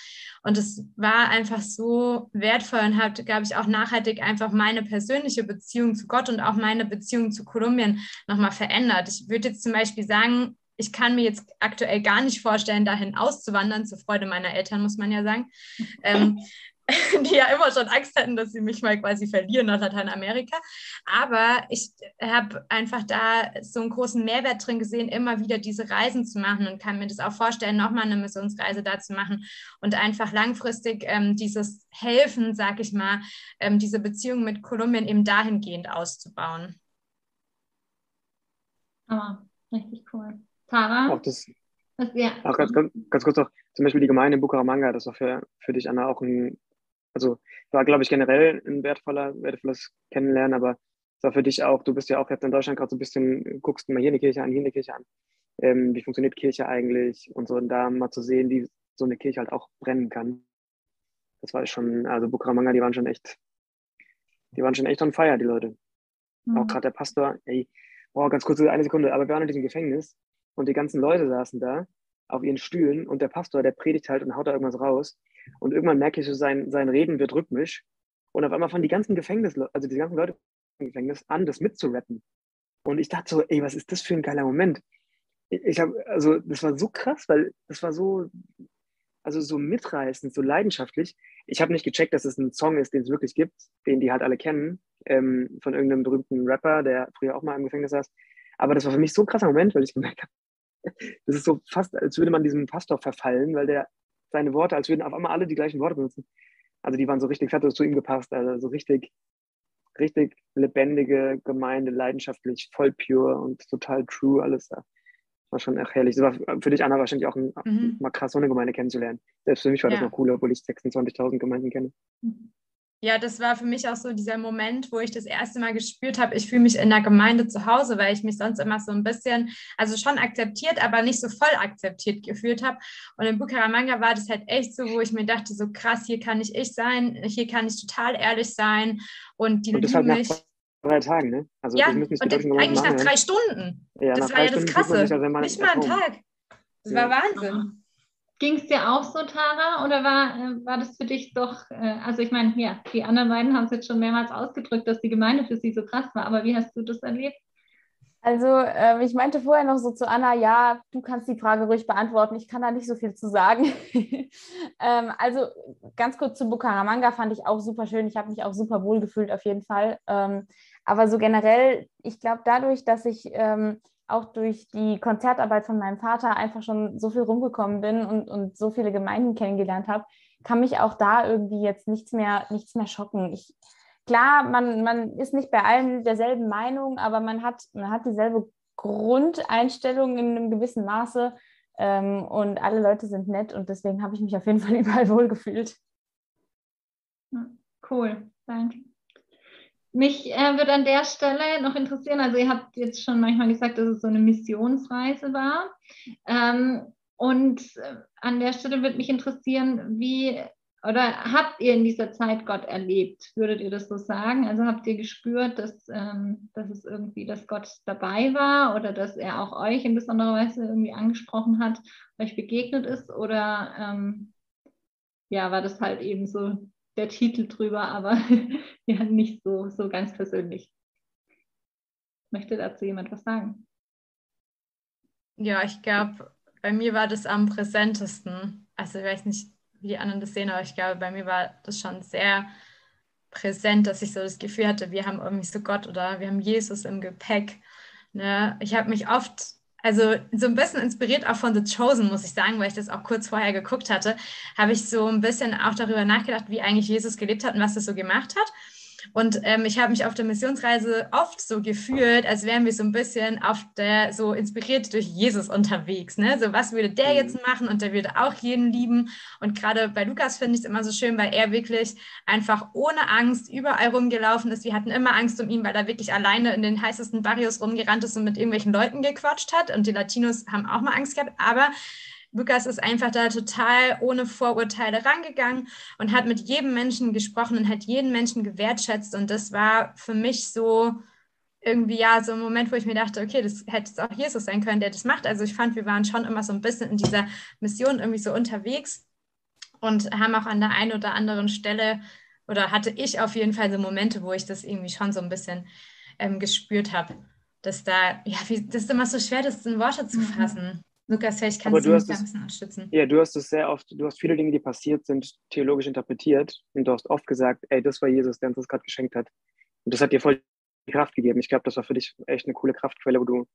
Und es war einfach so wertvoll und hat, glaube ich, auch nachhaltig einfach meine persönliche Beziehung zu Gott und auch meine Beziehung zu Kolumbien nochmal verändert. Ich würde jetzt zum Beispiel sagen, ich kann mir jetzt aktuell gar nicht vorstellen, dahin auszuwandern, zur Freude meiner Eltern, muss man ja sagen. Ähm, die ja immer schon Angst hatten, dass sie mich mal quasi verlieren nach Lateinamerika. Aber ich habe einfach da so einen großen Mehrwert drin gesehen, immer wieder diese Reisen zu machen und kann mir das auch vorstellen, nochmal eine Missionsreise da zu machen und einfach langfristig ähm, dieses Helfen, sag ich mal, ähm, diese Beziehung mit Kolumbien eben dahingehend auszubauen. Ah, richtig cool. Tara? Auch das, was, ja. Auch ganz, ganz, ganz kurz noch, zum Beispiel die Gemeinde in Bucaramanga, das war für, für dich, Anna, auch ein also war, glaube ich, generell ein wertvoller, wertvolles Kennenlernen, aber es war für dich auch, du bist ja auch jetzt in Deutschland gerade so ein bisschen, guckst mal hier eine Kirche an, hier eine Kirche an. Ähm, wie funktioniert Kirche eigentlich und so, und da mal zu sehen, wie so eine Kirche halt auch brennen kann. Das war schon, also Bukaramanga, die waren schon echt, die waren schon echt on fire, die Leute. Mhm. Auch gerade der Pastor, ey, boah, ganz kurz, eine Sekunde, aber wir waren in diesem Gefängnis und die ganzen Leute saßen da auf ihren Stühlen und der Pastor, der predigt halt und haut da irgendwas raus. Und irgendwann merke ich so, sein, sein Reden wird rhythmisch. Und auf einmal fangen die ganzen Gefängnis, also die ganzen Leute im Gefängnis an, das mitzurappen. Und ich dachte so, ey, was ist das für ein geiler Moment? Ich habe, also das war so krass, weil das war so, also so mitreißend, so leidenschaftlich. Ich habe nicht gecheckt, dass es ein Song ist, den es wirklich gibt, den die halt alle kennen, ähm, von irgendeinem berühmten Rapper, der früher auch mal im Gefängnis saß. Aber das war für mich so ein krasser Moment, weil ich gemerkt habe, das ist so fast, als würde man diesem Pastor verfallen, weil der seine Worte, als würden auf einmal alle die gleichen Worte benutzen. Also die waren so richtig, hat das zu ihm gepasst, also so richtig, richtig lebendige Gemeinde, leidenschaftlich, voll pure und total true, alles da. War schon echt herrlich. Das war für dich, Anna, wahrscheinlich auch ein, mhm. mal krass, so eine Gemeinde kennenzulernen. Selbst für mich war ja. das noch cooler, obwohl ich 26.000 Gemeinden kenne. Mhm ja, das war für mich auch so dieser Moment, wo ich das erste Mal gespürt habe, ich fühle mich in der Gemeinde zu Hause, weil ich mich sonst immer so ein bisschen, also schon akzeptiert, aber nicht so voll akzeptiert gefühlt habe. Und in Bucaramanga war das halt echt so, wo ich mir dachte, so krass, hier kann ich ich sein, hier kann ich total ehrlich sein. Und die und das halt nach drei Tagen, ne? Also ja, und eigentlich nach drei Stunden. Ja, das war ja das Krasse. Ja nicht mal ein Tag. Das ja. war Wahnsinn. Ging es dir auch so, Tara, oder war, äh, war das für dich doch, äh, also ich meine, ja, die anderen beiden haben es jetzt schon mehrmals ausgedrückt, dass die Gemeinde für sie so krass war, aber wie hast du das erlebt? Also äh, ich meinte vorher noch so zu Anna, ja, du kannst die Frage ruhig beantworten, ich kann da nicht so viel zu sagen. ähm, also ganz kurz zu Bukaramanga fand ich auch super schön, ich habe mich auch super wohl gefühlt auf jeden Fall. Ähm, aber so generell, ich glaube dadurch, dass ich ähm, auch durch die Konzertarbeit von meinem Vater einfach schon so viel rumgekommen bin und, und so viele Gemeinden kennengelernt habe, kann mich auch da irgendwie jetzt nichts mehr, nichts mehr schocken. Ich, klar, man, man ist nicht bei allen derselben Meinung, aber man hat, man hat dieselbe Grundeinstellung in einem gewissen Maße ähm, und alle Leute sind nett und deswegen habe ich mich auf jeden Fall überall wohlgefühlt. Cool, danke. Mich äh, würde an der Stelle noch interessieren, also ihr habt jetzt schon manchmal gesagt, dass es so eine Missionsreise war. Ähm, und äh, an der Stelle würde mich interessieren, wie oder habt ihr in dieser Zeit Gott erlebt? Würdet ihr das so sagen? Also habt ihr gespürt, dass, ähm, dass es irgendwie, dass Gott dabei war oder dass er auch euch in besonderer Weise irgendwie angesprochen hat, euch begegnet ist? Oder ähm, ja, war das halt eben so der Titel drüber, aber ja, nicht so, so ganz persönlich. Möchte dazu jemand was sagen? Ja, ich glaube, bei mir war das am präsentesten. Also ich weiß nicht, wie die anderen das sehen, aber ich glaube, bei mir war das schon sehr präsent, dass ich so das Gefühl hatte, wir haben irgendwie so Gott oder wir haben Jesus im Gepäck. Ne? Ich habe mich oft also so ein bisschen inspiriert auch von The Chosen, muss ich sagen, weil ich das auch kurz vorher geguckt hatte, habe ich so ein bisschen auch darüber nachgedacht, wie eigentlich Jesus gelebt hat und was er so gemacht hat. Und ähm, ich habe mich auf der Missionsreise oft so gefühlt, als wären wir so ein bisschen auf der, so inspiriert durch Jesus unterwegs. Ne? So, was würde der jetzt mhm. machen? Und der würde auch jeden lieben. Und gerade bei Lukas finde ich es immer so schön, weil er wirklich einfach ohne Angst überall rumgelaufen ist. Wir hatten immer Angst um ihn, weil er wirklich alleine in den heißesten Barrios rumgerannt ist und mit irgendwelchen Leuten gequatscht hat. Und die Latinos haben auch mal Angst gehabt. Aber Lukas ist einfach da total ohne Vorurteile rangegangen und hat mit jedem Menschen gesprochen und hat jeden Menschen gewertschätzt. Und das war für mich so irgendwie ja so ein Moment, wo ich mir dachte, okay, das hätte es auch Jesus sein können, der das macht. Also ich fand, wir waren schon immer so ein bisschen in dieser Mission irgendwie so unterwegs und haben auch an der einen oder anderen Stelle oder hatte ich auf jeden Fall so Momente, wo ich das irgendwie schon so ein bisschen ähm, gespürt habe, dass da, ja, wie, das ist immer so schwer, das in Worte zu mhm. fassen. Lukas, vielleicht kannst du mich da ein bisschen unterstützen. Ja, du hast es sehr oft, du hast viele Dinge, die passiert sind, theologisch interpretiert und du hast oft gesagt, ey, das war Jesus, der uns das gerade geschenkt hat. Und das hat dir voll die Kraft gegeben. Ich glaube, das war für dich echt eine coole Kraftquelle, wo du,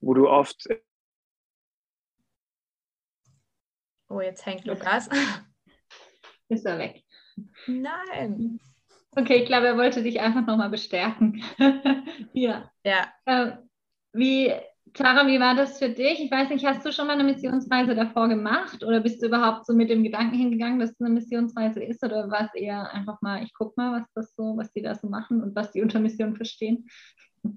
wo du oft. Oh, jetzt hängt Lukas. Ist er weg? Nein. Okay, ich glaube, er wollte dich einfach nochmal bestärken. ja. Ja. Äh, wie Clara, wie war das für dich? Ich weiß nicht, hast du schon mal eine Missionsreise davor gemacht oder bist du überhaupt so mit dem Gedanken hingegangen, dass es eine Missionsreise ist oder war es eher einfach mal, ich gucke mal, was das so, was die da so machen und was die unter Mission verstehen?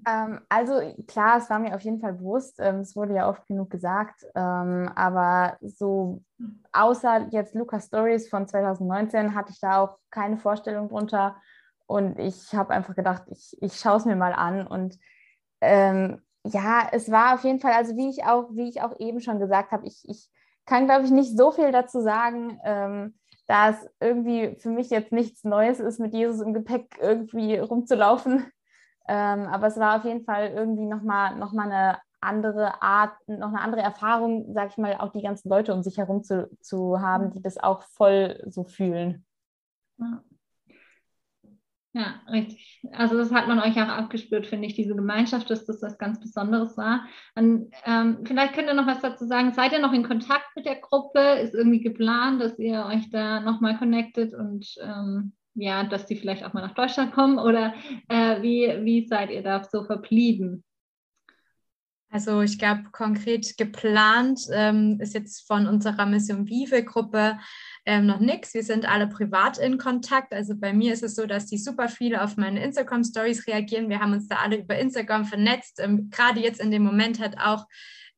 Ähm, also klar, es war mir auf jeden Fall bewusst, ähm, es wurde ja oft genug gesagt, ähm, aber so außer jetzt Lucas Stories von 2019 hatte ich da auch keine Vorstellung drunter und ich habe einfach gedacht, ich, ich schaue es mir mal an und ähm, ja, es war auf jeden Fall, also wie ich auch, wie ich auch eben schon gesagt habe, ich, ich kann, glaube ich, nicht so viel dazu sagen, ähm, da es irgendwie für mich jetzt nichts Neues ist, mit Jesus im Gepäck irgendwie rumzulaufen. Ähm, aber es war auf jeden Fall irgendwie nochmal noch mal eine andere Art, noch eine andere Erfahrung, sag ich mal, auch die ganzen Leute um sich herum zu, zu haben, die das auch voll so fühlen. Ja. Ja, richtig. Also das hat man euch auch abgespürt, finde ich, diese Gemeinschaft, dass das was ganz Besonderes war. Und, ähm, vielleicht könnt ihr noch was dazu sagen. Seid ihr noch in Kontakt mit der Gruppe? Ist irgendwie geplant, dass ihr euch da nochmal connectet und ähm, ja, dass die vielleicht auch mal nach Deutschland kommen? Oder äh, wie, wie seid ihr da so verblieben? Also ich glaube, konkret geplant ähm, ist jetzt von unserer Mission Vive-Gruppe ähm, noch nichts. Wir sind alle privat in Kontakt. Also bei mir ist es so, dass die super viele auf meine Instagram-Stories reagieren. Wir haben uns da alle über Instagram vernetzt. Ähm, Gerade jetzt in dem Moment hat auch,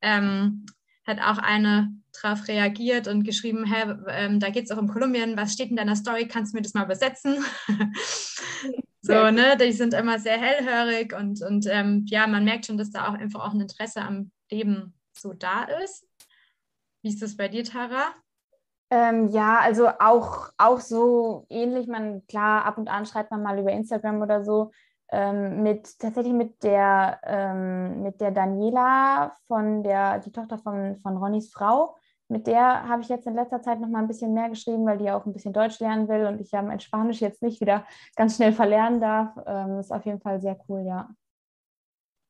ähm, hat auch eine darauf reagiert und geschrieben, hey, ähm, da geht es auch um Kolumbien, was steht in deiner Story, kannst du mir das mal übersetzen? so, ne, die sind immer sehr hellhörig und, und ähm, ja, man merkt schon, dass da auch einfach auch ein Interesse am Leben so da ist. Wie ist das bei dir, Tara? Ähm, ja, also auch, auch so ähnlich. Man, klar, ab und an schreibt man mal über Instagram oder so. Ähm, mit tatsächlich mit der, ähm, mit der Daniela von der, die Tochter von, von Ronnys Frau. Mit der habe ich jetzt in letzter Zeit noch mal ein bisschen mehr geschrieben, weil die auch ein bisschen Deutsch lernen will und ich ja mein Spanisch jetzt nicht wieder ganz schnell verlernen darf. Ähm, ist auf jeden Fall sehr cool, ja.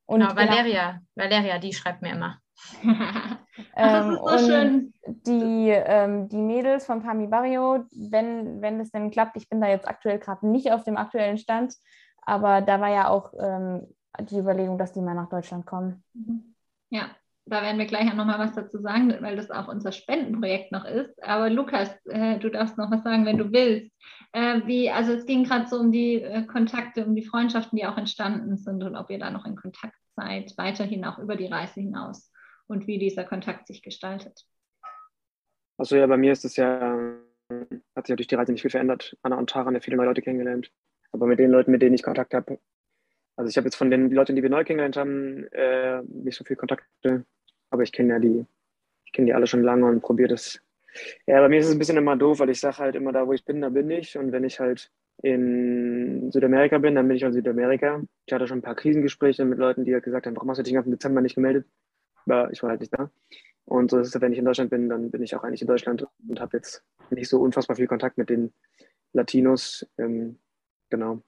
Und genau, Valeria, Valeria, die schreibt mir immer. ähm, so und schön. Die, ähm, die Mädels von Pami Barrio, wenn, wenn es denn klappt, ich bin da jetzt aktuell gerade nicht auf dem aktuellen Stand, aber da war ja auch ähm, die Überlegung, dass die mal nach Deutschland kommen. Mhm. Ja, da werden wir gleich auch nochmal was dazu sagen, weil das auch unser Spendenprojekt noch ist. Aber Lukas, äh, du darfst noch was sagen, wenn du willst. Äh, wie, also es ging gerade so um die äh, Kontakte, um die Freundschaften, die auch entstanden sind und ob ihr da noch in Kontakt seid, weiterhin auch über die Reise hinaus und wie dieser Kontakt sich gestaltet. Also ja, bei mir ist es ja, hat sich durch die Reise nicht viel verändert. Anna und Tara haben ja viele neue Leute kennengelernt. Aber mit den Leuten, mit denen ich Kontakt habe, also ich habe jetzt von den Leuten, die wir neu kennengelernt haben, äh, nicht so viel Kontakte, aber ich kenne ja die, ich kenne die alle schon lange und probiere das. Ja, bei mir ist es ein bisschen immer doof, weil ich sage halt immer, da wo ich bin, da bin ich. Und wenn ich halt in Südamerika bin, dann bin ich in Südamerika. Ich hatte schon ein paar Krisengespräche mit Leuten, die halt gesagt haben, warum hast du dich ganzen Dezember nicht gemeldet? Aber ich war halt nicht da. Und so ist es, wenn ich in Deutschland bin, dann bin ich auch eigentlich in Deutschland und habe jetzt nicht so unfassbar viel Kontakt mit den Latinos. Ähm, Genau.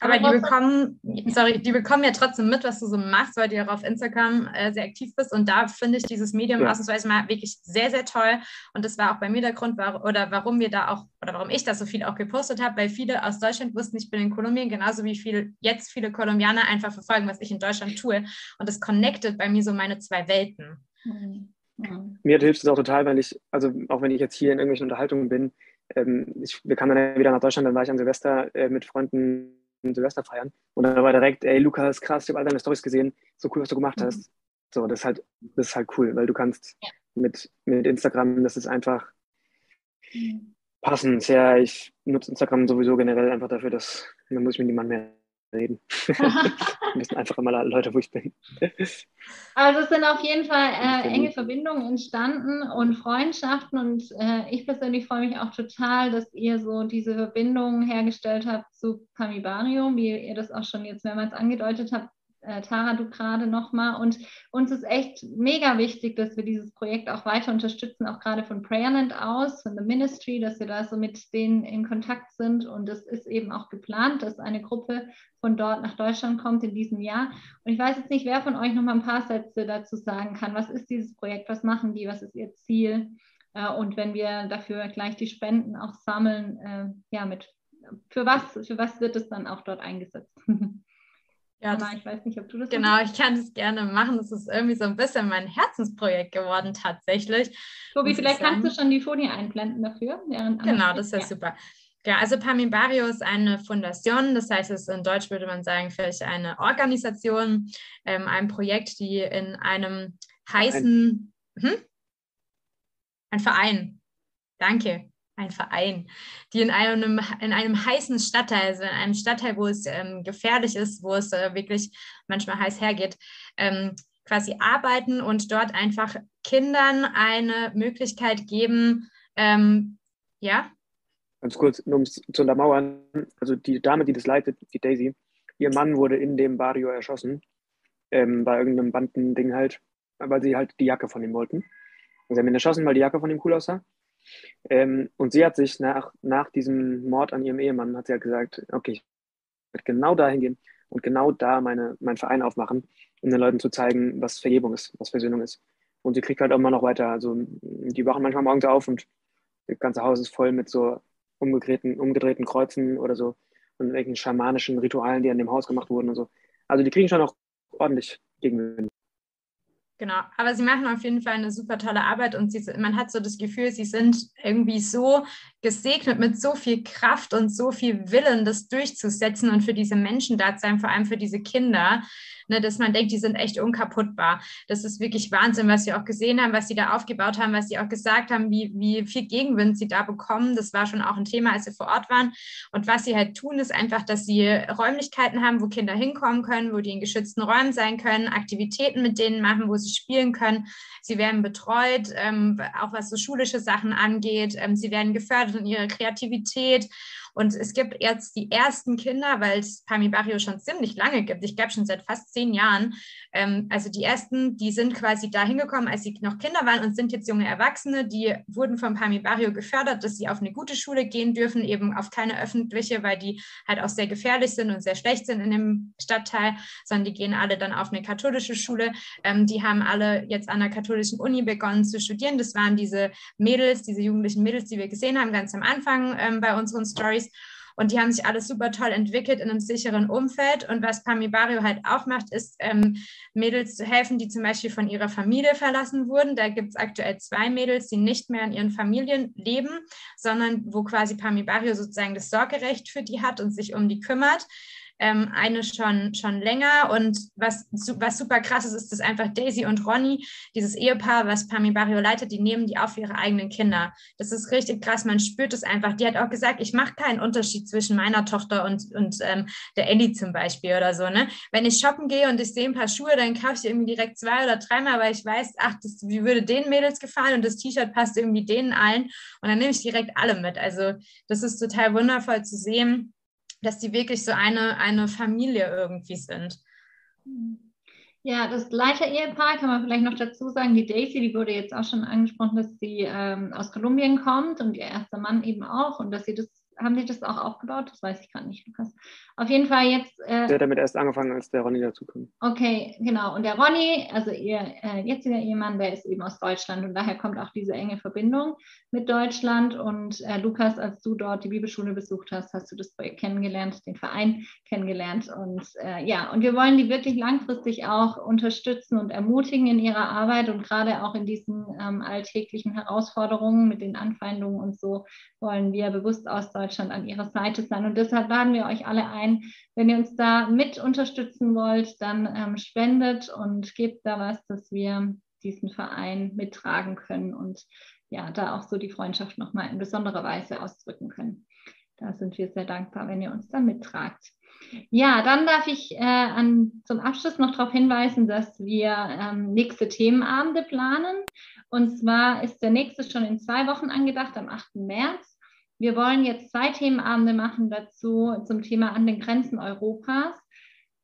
Aber die bekommen, sorry, die bekommen ja trotzdem mit, was du so machst, weil du ja auf Instagram äh, sehr aktiv bist. Und da finde ich dieses Medium ja. ausnahmsweise mal wirklich sehr, sehr toll. Und das war auch bei mir der Grund, war, oder warum wir da auch, oder warum ich da so viel auch gepostet habe, weil viele aus Deutschland wussten, ich bin in Kolumbien, genauso wie viel jetzt viele Kolumbianer einfach verfolgen, was ich in Deutschland tue. Und das connectet bei mir so meine zwei Welten. Mhm. Mir hilft es auch total, weil ich, also auch wenn ich jetzt hier in irgendwelchen Unterhaltungen bin, ähm, ich, wir kamen dann wieder nach Deutschland, dann war ich an Silvester äh, mit Freunden Silvester feiern. Und dann war direkt, ey Lukas, krass, ich habe all deine Storys gesehen, so cool, was du gemacht hast. Mhm. So, das ist halt, das ist halt cool, weil du kannst mit, mit Instagram, das ist einfach mhm. passend. Ja, ich nutze Instagram sowieso generell einfach dafür, dass dann muss ich mit niemandem mehr reden. müssen einfach immer Leute, wo ich bin. Also es sind auf jeden Fall äh, enge Verbindungen entstanden und Freundschaften und äh, ich persönlich freue mich auch total, dass ihr so diese Verbindung hergestellt habt zu Camibarium, wie ihr das auch schon jetzt mehrmals angedeutet habt, äh, Tara, du gerade nochmal. Und uns ist echt mega wichtig, dass wir dieses Projekt auch weiter unterstützen, auch gerade von Prayerland aus, von The Ministry, dass wir da so mit denen in Kontakt sind. Und es ist eben auch geplant, dass eine Gruppe von dort nach Deutschland kommt in diesem Jahr. Und ich weiß jetzt nicht, wer von euch noch mal ein paar Sätze dazu sagen kann. Was ist dieses Projekt? Was machen die? Was ist ihr Ziel? Äh, und wenn wir dafür gleich die Spenden auch sammeln, äh, ja, mit für was, für was wird es dann auch dort eingesetzt? Ja, das, ich weiß nicht, ob du das Genau, machst. ich kann das gerne machen. Das ist irgendwie so ein bisschen mein Herzensprojekt geworden, tatsächlich. Tobi, vielleicht kannst du schon die Folie einblenden dafür. genau, das wäre ja. super. Ja, also Pamibario ist eine Fundation, das heißt, es in Deutsch würde man sagen, vielleicht eine Organisation, ähm, ein Projekt, die in einem heißen, hm? ein Verein, danke, ein Verein, die in einem, in einem heißen Stadtteil, also in einem Stadtteil, wo es ähm, gefährlich ist, wo es äh, wirklich manchmal heiß hergeht, ähm, quasi arbeiten und dort einfach Kindern eine Möglichkeit geben, ähm, ja? Ganz kurz, um es zu untermauern, also die Dame, die das leitet, die Daisy, ihr Mann wurde in dem Barrio erschossen, ähm, bei irgendeinem Bandending halt, weil sie halt die Jacke von ihm wollten. Also sie haben ihn erschossen, weil die Jacke von ihm cool aussah. Ähm, und sie hat sich nach, nach diesem Mord an ihrem Ehemann, hat sie ja gesagt, okay, ich werde genau dahin gehen und genau da meine, meinen Verein aufmachen, um den Leuten zu zeigen, was Vergebung ist, was Versöhnung ist. Und sie kriegt halt immer noch weiter. Also die wachen manchmal morgens auf und das ganze Haus ist voll mit so umgedrehten, umgedrehten Kreuzen oder so und irgendwelchen schamanischen Ritualen, die an dem Haus gemacht wurden und so. Also die kriegen schon auch ordentlich Gegenwind. Genau, aber sie machen auf jeden Fall eine super tolle Arbeit und sie, man hat so das Gefühl, sie sind irgendwie so gesegnet mit so viel Kraft und so viel Willen, das durchzusetzen und für diese Menschen da zu sein, vor allem für diese Kinder, ne, dass man denkt, die sind echt unkaputtbar. Das ist wirklich Wahnsinn, was sie auch gesehen haben, was sie da aufgebaut haben, was sie auch gesagt haben, wie, wie viel Gegenwind sie da bekommen. Das war schon auch ein Thema, als sie vor Ort waren. Und was sie halt tun, ist einfach, dass sie Räumlichkeiten haben, wo Kinder hinkommen können, wo die in geschützten Räumen sein können, Aktivitäten mit denen machen, wo sie spielen können. Sie werden betreut, ähm, auch was so schulische Sachen angeht. Ähm, sie werden gefördert in ihrer Kreativität. Und es gibt jetzt die ersten Kinder, weil es Pami Barrio schon ziemlich lange gibt. Ich glaube schon seit fast zehn Jahren. Ähm, also die ersten, die sind quasi da hingekommen, als sie noch Kinder waren und sind jetzt junge Erwachsene. Die wurden vom Pami Barrio gefördert, dass sie auf eine gute Schule gehen dürfen, eben auf keine öffentliche, weil die halt auch sehr gefährlich sind und sehr schlecht sind in dem Stadtteil, sondern die gehen alle dann auf eine katholische Schule. Ähm, die haben alle jetzt an der katholischen Uni begonnen zu studieren. Das waren diese Mädels, diese jugendlichen Mädels, die wir gesehen haben, ganz am Anfang ähm, bei unseren Stories. Und die haben sich alles super toll entwickelt in einem sicheren Umfeld. Und was Pami Barrio halt auch macht, ist, ähm, Mädels zu helfen, die zum Beispiel von ihrer Familie verlassen wurden. Da gibt es aktuell zwei Mädels, die nicht mehr in ihren Familien leben, sondern wo quasi Pami Barrio sozusagen das Sorgerecht für die hat und sich um die kümmert ähm, eine schon, schon länger. Und was, was super krass ist, ist, dass einfach Daisy und Ronny, dieses Ehepaar, was Pami Barrio leitet, die nehmen die auf ihre eigenen Kinder. Das ist richtig krass, man spürt es einfach. Die hat auch gesagt, ich mache keinen Unterschied zwischen meiner Tochter und, und ähm, der Ellie zum Beispiel oder so. Ne? Wenn ich shoppen gehe und ich sehe ein paar Schuhe, dann kaufe ich irgendwie direkt zwei oder dreimal, weil ich weiß, ach, das wie würde den Mädels gefallen und das T-Shirt passt irgendwie denen allen. Und dann nehme ich direkt alle mit. Also das ist total wundervoll zu sehen dass die wirklich so eine, eine Familie irgendwie sind. Ja, das Leiter-Ehepaar kann man vielleicht noch dazu sagen. Die Daisy, die wurde jetzt auch schon angesprochen, dass sie ähm, aus Kolumbien kommt und ihr erster Mann eben auch und dass sie das haben Sie das auch aufgebaut? Das weiß ich gerade nicht, Lukas. Auf jeden Fall jetzt. Äh, der hat damit erst angefangen, als der Ronny dazukommt. Okay, genau. Und der Ronny, also ihr äh, jetziger Ehemann, der ist eben aus Deutschland und daher kommt auch diese enge Verbindung mit Deutschland. Und äh, Lukas, als du dort die Bibelschule besucht hast, hast du das Projekt kennengelernt, den Verein kennengelernt. Und äh, ja, und wir wollen die wirklich langfristig auch unterstützen und ermutigen in ihrer Arbeit und gerade auch in diesen ähm, alltäglichen Herausforderungen mit den Anfeindungen und so wollen wir bewusst aus Deutschland Deutschland an ihrer Seite sein. Und deshalb laden wir euch alle ein, wenn ihr uns da mit unterstützen wollt, dann ähm, spendet und gebt da was, dass wir diesen Verein mittragen können und ja, da auch so die Freundschaft nochmal in besonderer Weise ausdrücken können. Da sind wir sehr dankbar, wenn ihr uns da mittragt. Ja, dann darf ich äh, an, zum Abschluss noch darauf hinweisen, dass wir ähm, nächste Themenabende planen. Und zwar ist der nächste schon in zwei Wochen angedacht, am 8. März. Wir wollen jetzt zwei Themenabende machen dazu zum Thema an den Grenzen Europas.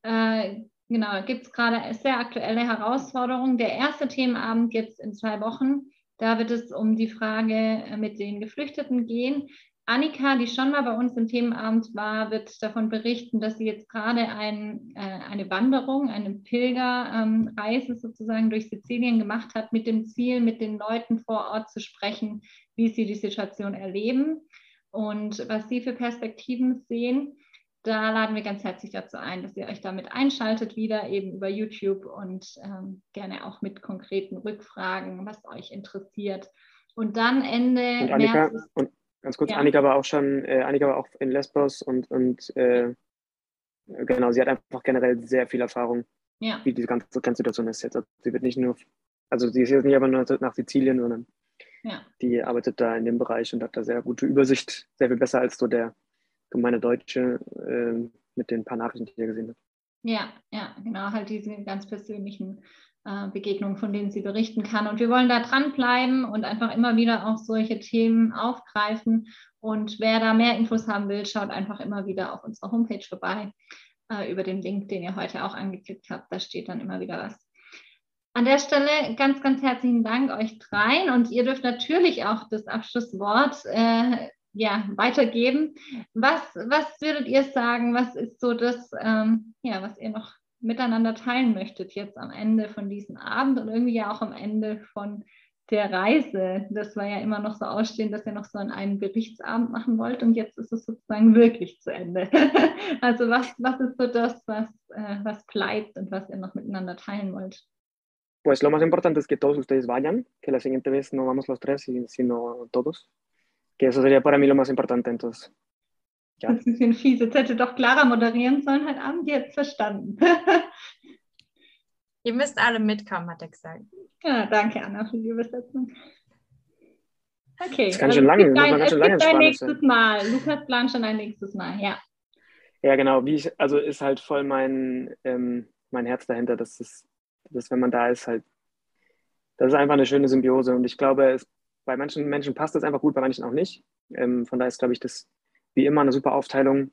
Äh, genau, gibt es gerade sehr aktuelle Herausforderungen. Der erste Themenabend jetzt in zwei Wochen, da wird es um die Frage äh, mit den Geflüchteten gehen. Annika, die schon mal bei uns im Themenabend war, wird davon berichten, dass sie jetzt gerade ein, äh, eine Wanderung, eine Pilgerreise ähm, sozusagen durch Sizilien gemacht hat, mit dem Ziel, mit den Leuten vor Ort zu sprechen, wie sie die Situation erleben und was Sie für Perspektiven sehen. Da laden wir ganz herzlich dazu ein, dass ihr euch damit einschaltet, wieder eben über YouTube und ähm, gerne auch mit konkreten Rückfragen, was euch interessiert. Und dann Ende und Annika, März. Und ganz kurz, ja. Annika war auch schon, äh, Annika war auch in Lesbos und, und äh, genau, sie hat einfach generell sehr viel Erfahrung, ja. wie diese ganze Grenzsituation ist jetzt. Also sie wird nicht nur, also sie ist jetzt nicht einfach nur nach Sizilien, sondern ja. Die arbeitet da in dem Bereich und hat da sehr gute Übersicht, sehr viel besser als so der gemeine Deutsche äh, mit den paar Nachrichten, die ihr gesehen habt. Ja, ja, genau, halt diese ganz persönlichen äh, Begegnungen, von denen sie berichten kann. Und wir wollen da dranbleiben und einfach immer wieder auch solche Themen aufgreifen. Und wer da mehr Infos haben will, schaut einfach immer wieder auf unserer Homepage vorbei äh, über den Link, den ihr heute auch angeklickt habt. Da steht dann immer wieder was. An der Stelle ganz, ganz herzlichen Dank euch dreien und ihr dürft natürlich auch das Abschlusswort äh, ja, weitergeben. Was, was würdet ihr sagen, was ist so das, ähm, ja, was ihr noch miteinander teilen möchtet jetzt am Ende von diesem Abend und irgendwie ja auch am Ende von der Reise? Das war ja immer noch so ausstehend, dass ihr noch so einen Berichtsabend machen wollt und jetzt ist es sozusagen wirklich zu Ende. also was, was ist so das, was, äh, was bleibt und was ihr noch miteinander teilen wollt? Pues lo más importante es que todos ustedes vayan, que la siguiente vez no vamos los tres, sino todos. que eso sería para mí lo más importante. Entonces, ja. Das ist ein bisschen fies. Jetzt hätte doch Clara moderieren sollen heute Abend. Jetzt verstanden. Ihr müsst alle mitkommen, hat er gesagt. Ja, danke, Anna, für die Übersetzung. Okay. Das kann also schon lange, es ein, es schon lange gibt ein nächstes Mal. Lukas plant schon ein nächstes Mal, ja. Ja, genau. Wie ich, also ist halt voll mein, ähm, mein Herz dahinter, dass, das, dass wenn man da ist, halt, das ist einfach eine schöne Symbiose. Und ich glaube, es, bei manchen Menschen passt das einfach gut, bei manchen auch nicht. Ähm, von daher ist, glaube ich, das wie immer eine super Aufteilung,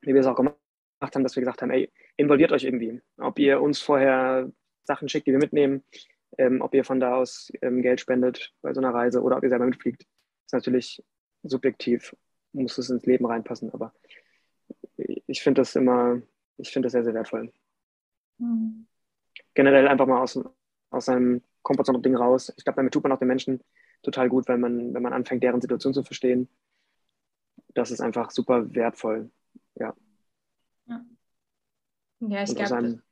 wie wir es auch gemacht haben, dass wir gesagt haben, ey, involviert euch irgendwie. Ob ihr uns vorher Sachen schickt, die wir mitnehmen, ähm, ob ihr von da aus ähm, Geld spendet bei so einer Reise oder ob ihr selber mitfliegt, ist natürlich subjektiv, muss es ins Leben reinpassen, aber ich finde das immer, ich finde das sehr, sehr wertvoll. Mhm. Generell einfach mal aus, aus seinem Komfortzone-Ding raus. Ich glaube, damit tut man auch den Menschen total gut, wenn man, wenn man anfängt, deren Situation zu verstehen. Das ist einfach super wertvoll. Ja. Ja, ja ich glaube.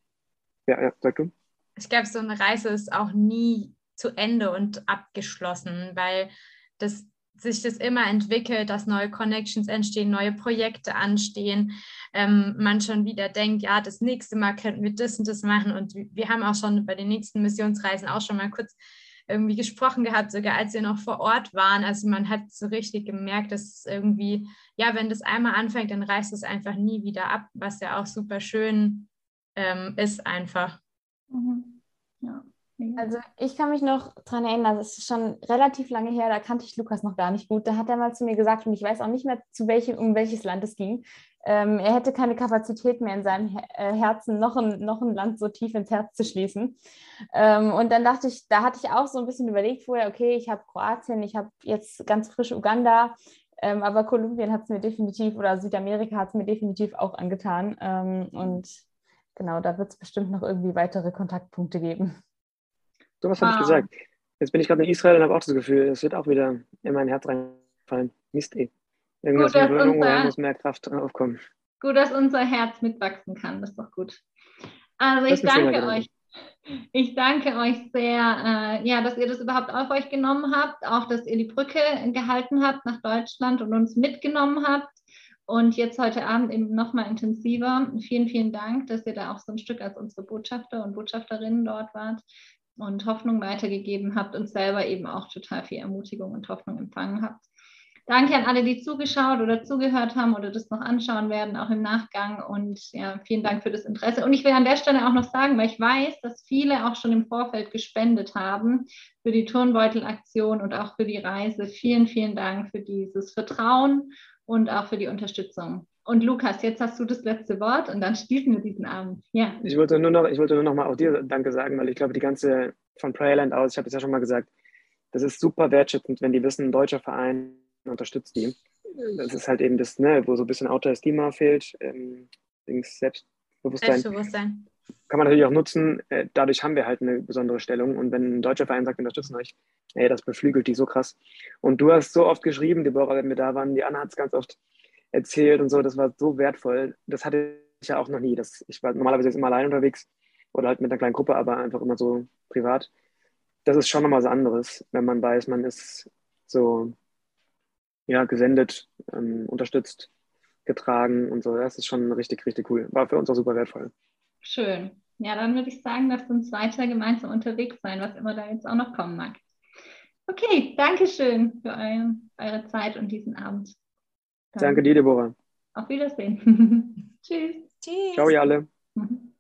Ja, ja, sag du ich glaube, so eine Reise ist auch nie zu Ende und abgeschlossen, weil das sich das immer entwickelt, dass neue Connections entstehen, neue Projekte anstehen, ähm, man schon wieder denkt, ja, das nächste Mal könnten wir das und das machen. Und wir haben auch schon bei den nächsten Missionsreisen auch schon mal kurz irgendwie gesprochen gehabt, sogar als wir noch vor Ort waren. Also man hat so richtig gemerkt, dass es irgendwie, ja, wenn das einmal anfängt, dann reißt es einfach nie wieder ab, was ja auch super schön ähm, ist einfach. Mhm. Ja. Also ich kann mich noch daran erinnern, das ist schon relativ lange her, da kannte ich Lukas noch gar nicht gut. Da hat er mal zu mir gesagt, und ich weiß auch nicht mehr, zu welchem, um welches Land es ging. Ähm, er hätte keine Kapazität mehr in seinem äh, Herzen, noch ein, noch ein Land so tief ins Herz zu schließen. Ähm, und dann dachte ich, da hatte ich auch so ein bisschen überlegt vorher, okay, ich habe Kroatien, ich habe jetzt ganz frisch Uganda, ähm, aber Kolumbien hat es mir definitiv, oder Südamerika hat es mir definitiv auch angetan. Ähm, und genau, da wird es bestimmt noch irgendwie weitere Kontaktpunkte geben. So was wow. habe ich gesagt. Jetzt bin ich gerade in Israel und habe auch das Gefühl, es wird auch wieder in mein Herz reinfallen. Mist, ey. Irgendwas gut, mit unser, muss mehr Kraft aufkommen. Gut, dass unser Herz mitwachsen kann. Das ist doch gut. Also ich danke euch. Ich danke euch sehr, äh, ja, dass ihr das überhaupt auf euch genommen habt, auch dass ihr die Brücke gehalten habt nach Deutschland und uns mitgenommen habt. Und jetzt heute Abend eben nochmal intensiver. Vielen, vielen Dank, dass ihr da auch so ein Stück als unsere Botschafter und Botschafterinnen dort wart und Hoffnung weitergegeben habt und selber eben auch total viel Ermutigung und Hoffnung empfangen habt. Danke an alle, die zugeschaut oder zugehört haben oder das noch anschauen werden, auch im Nachgang. Und ja, vielen Dank für das Interesse. Und ich will an der Stelle auch noch sagen, weil ich weiß, dass viele auch schon im Vorfeld gespendet haben für die Turnbeutelaktion und auch für die Reise. Vielen, vielen Dank für dieses Vertrauen und auch für die Unterstützung. Und Lukas, jetzt hast du das letzte Wort und dann schließen wir diesen Abend. Ja. Ich wollte nur noch, ich wollte nur noch mal auch dir Danke sagen, weil ich glaube, die ganze von Prayerland aus, ich habe es ja schon mal gesagt, das ist super wertschätzend, wenn die wissen, ein deutscher Verein unterstützt die. Das ist halt eben das, ne, wo so ein bisschen Autoestima fehlt, ähm, Selbstbewusstsein. Selbstbewusstsein. Kann man natürlich auch nutzen. Äh, dadurch haben wir halt eine besondere Stellung. Und wenn ein deutscher Verein sagt, wir unterstützen euch, ey, das beflügelt die so krass. Und du hast so oft geschrieben, Deborah, wenn wir da waren, die Anna hat es ganz oft erzählt und so, das war so wertvoll. Das hatte ich ja auch noch nie. Das, ich war normalerweise jetzt immer allein unterwegs oder halt mit einer kleinen Gruppe, aber einfach immer so privat. Das ist schon nochmal was anderes, wenn man weiß, man ist so ja, gesendet, ähm, unterstützt, getragen und so. Das ist schon richtig, richtig cool. War für uns auch super wertvoll. Schön. Ja, dann würde ich sagen, lasst uns weiter gemeinsam unterwegs sein, was immer da jetzt auch noch kommen mag. Okay, danke schön für eure, eure Zeit und diesen Abend. Dann danke dir, Deborah. Auf Wiedersehen. Tschüss. Tschüss. Ciao, ihr alle. Mhm.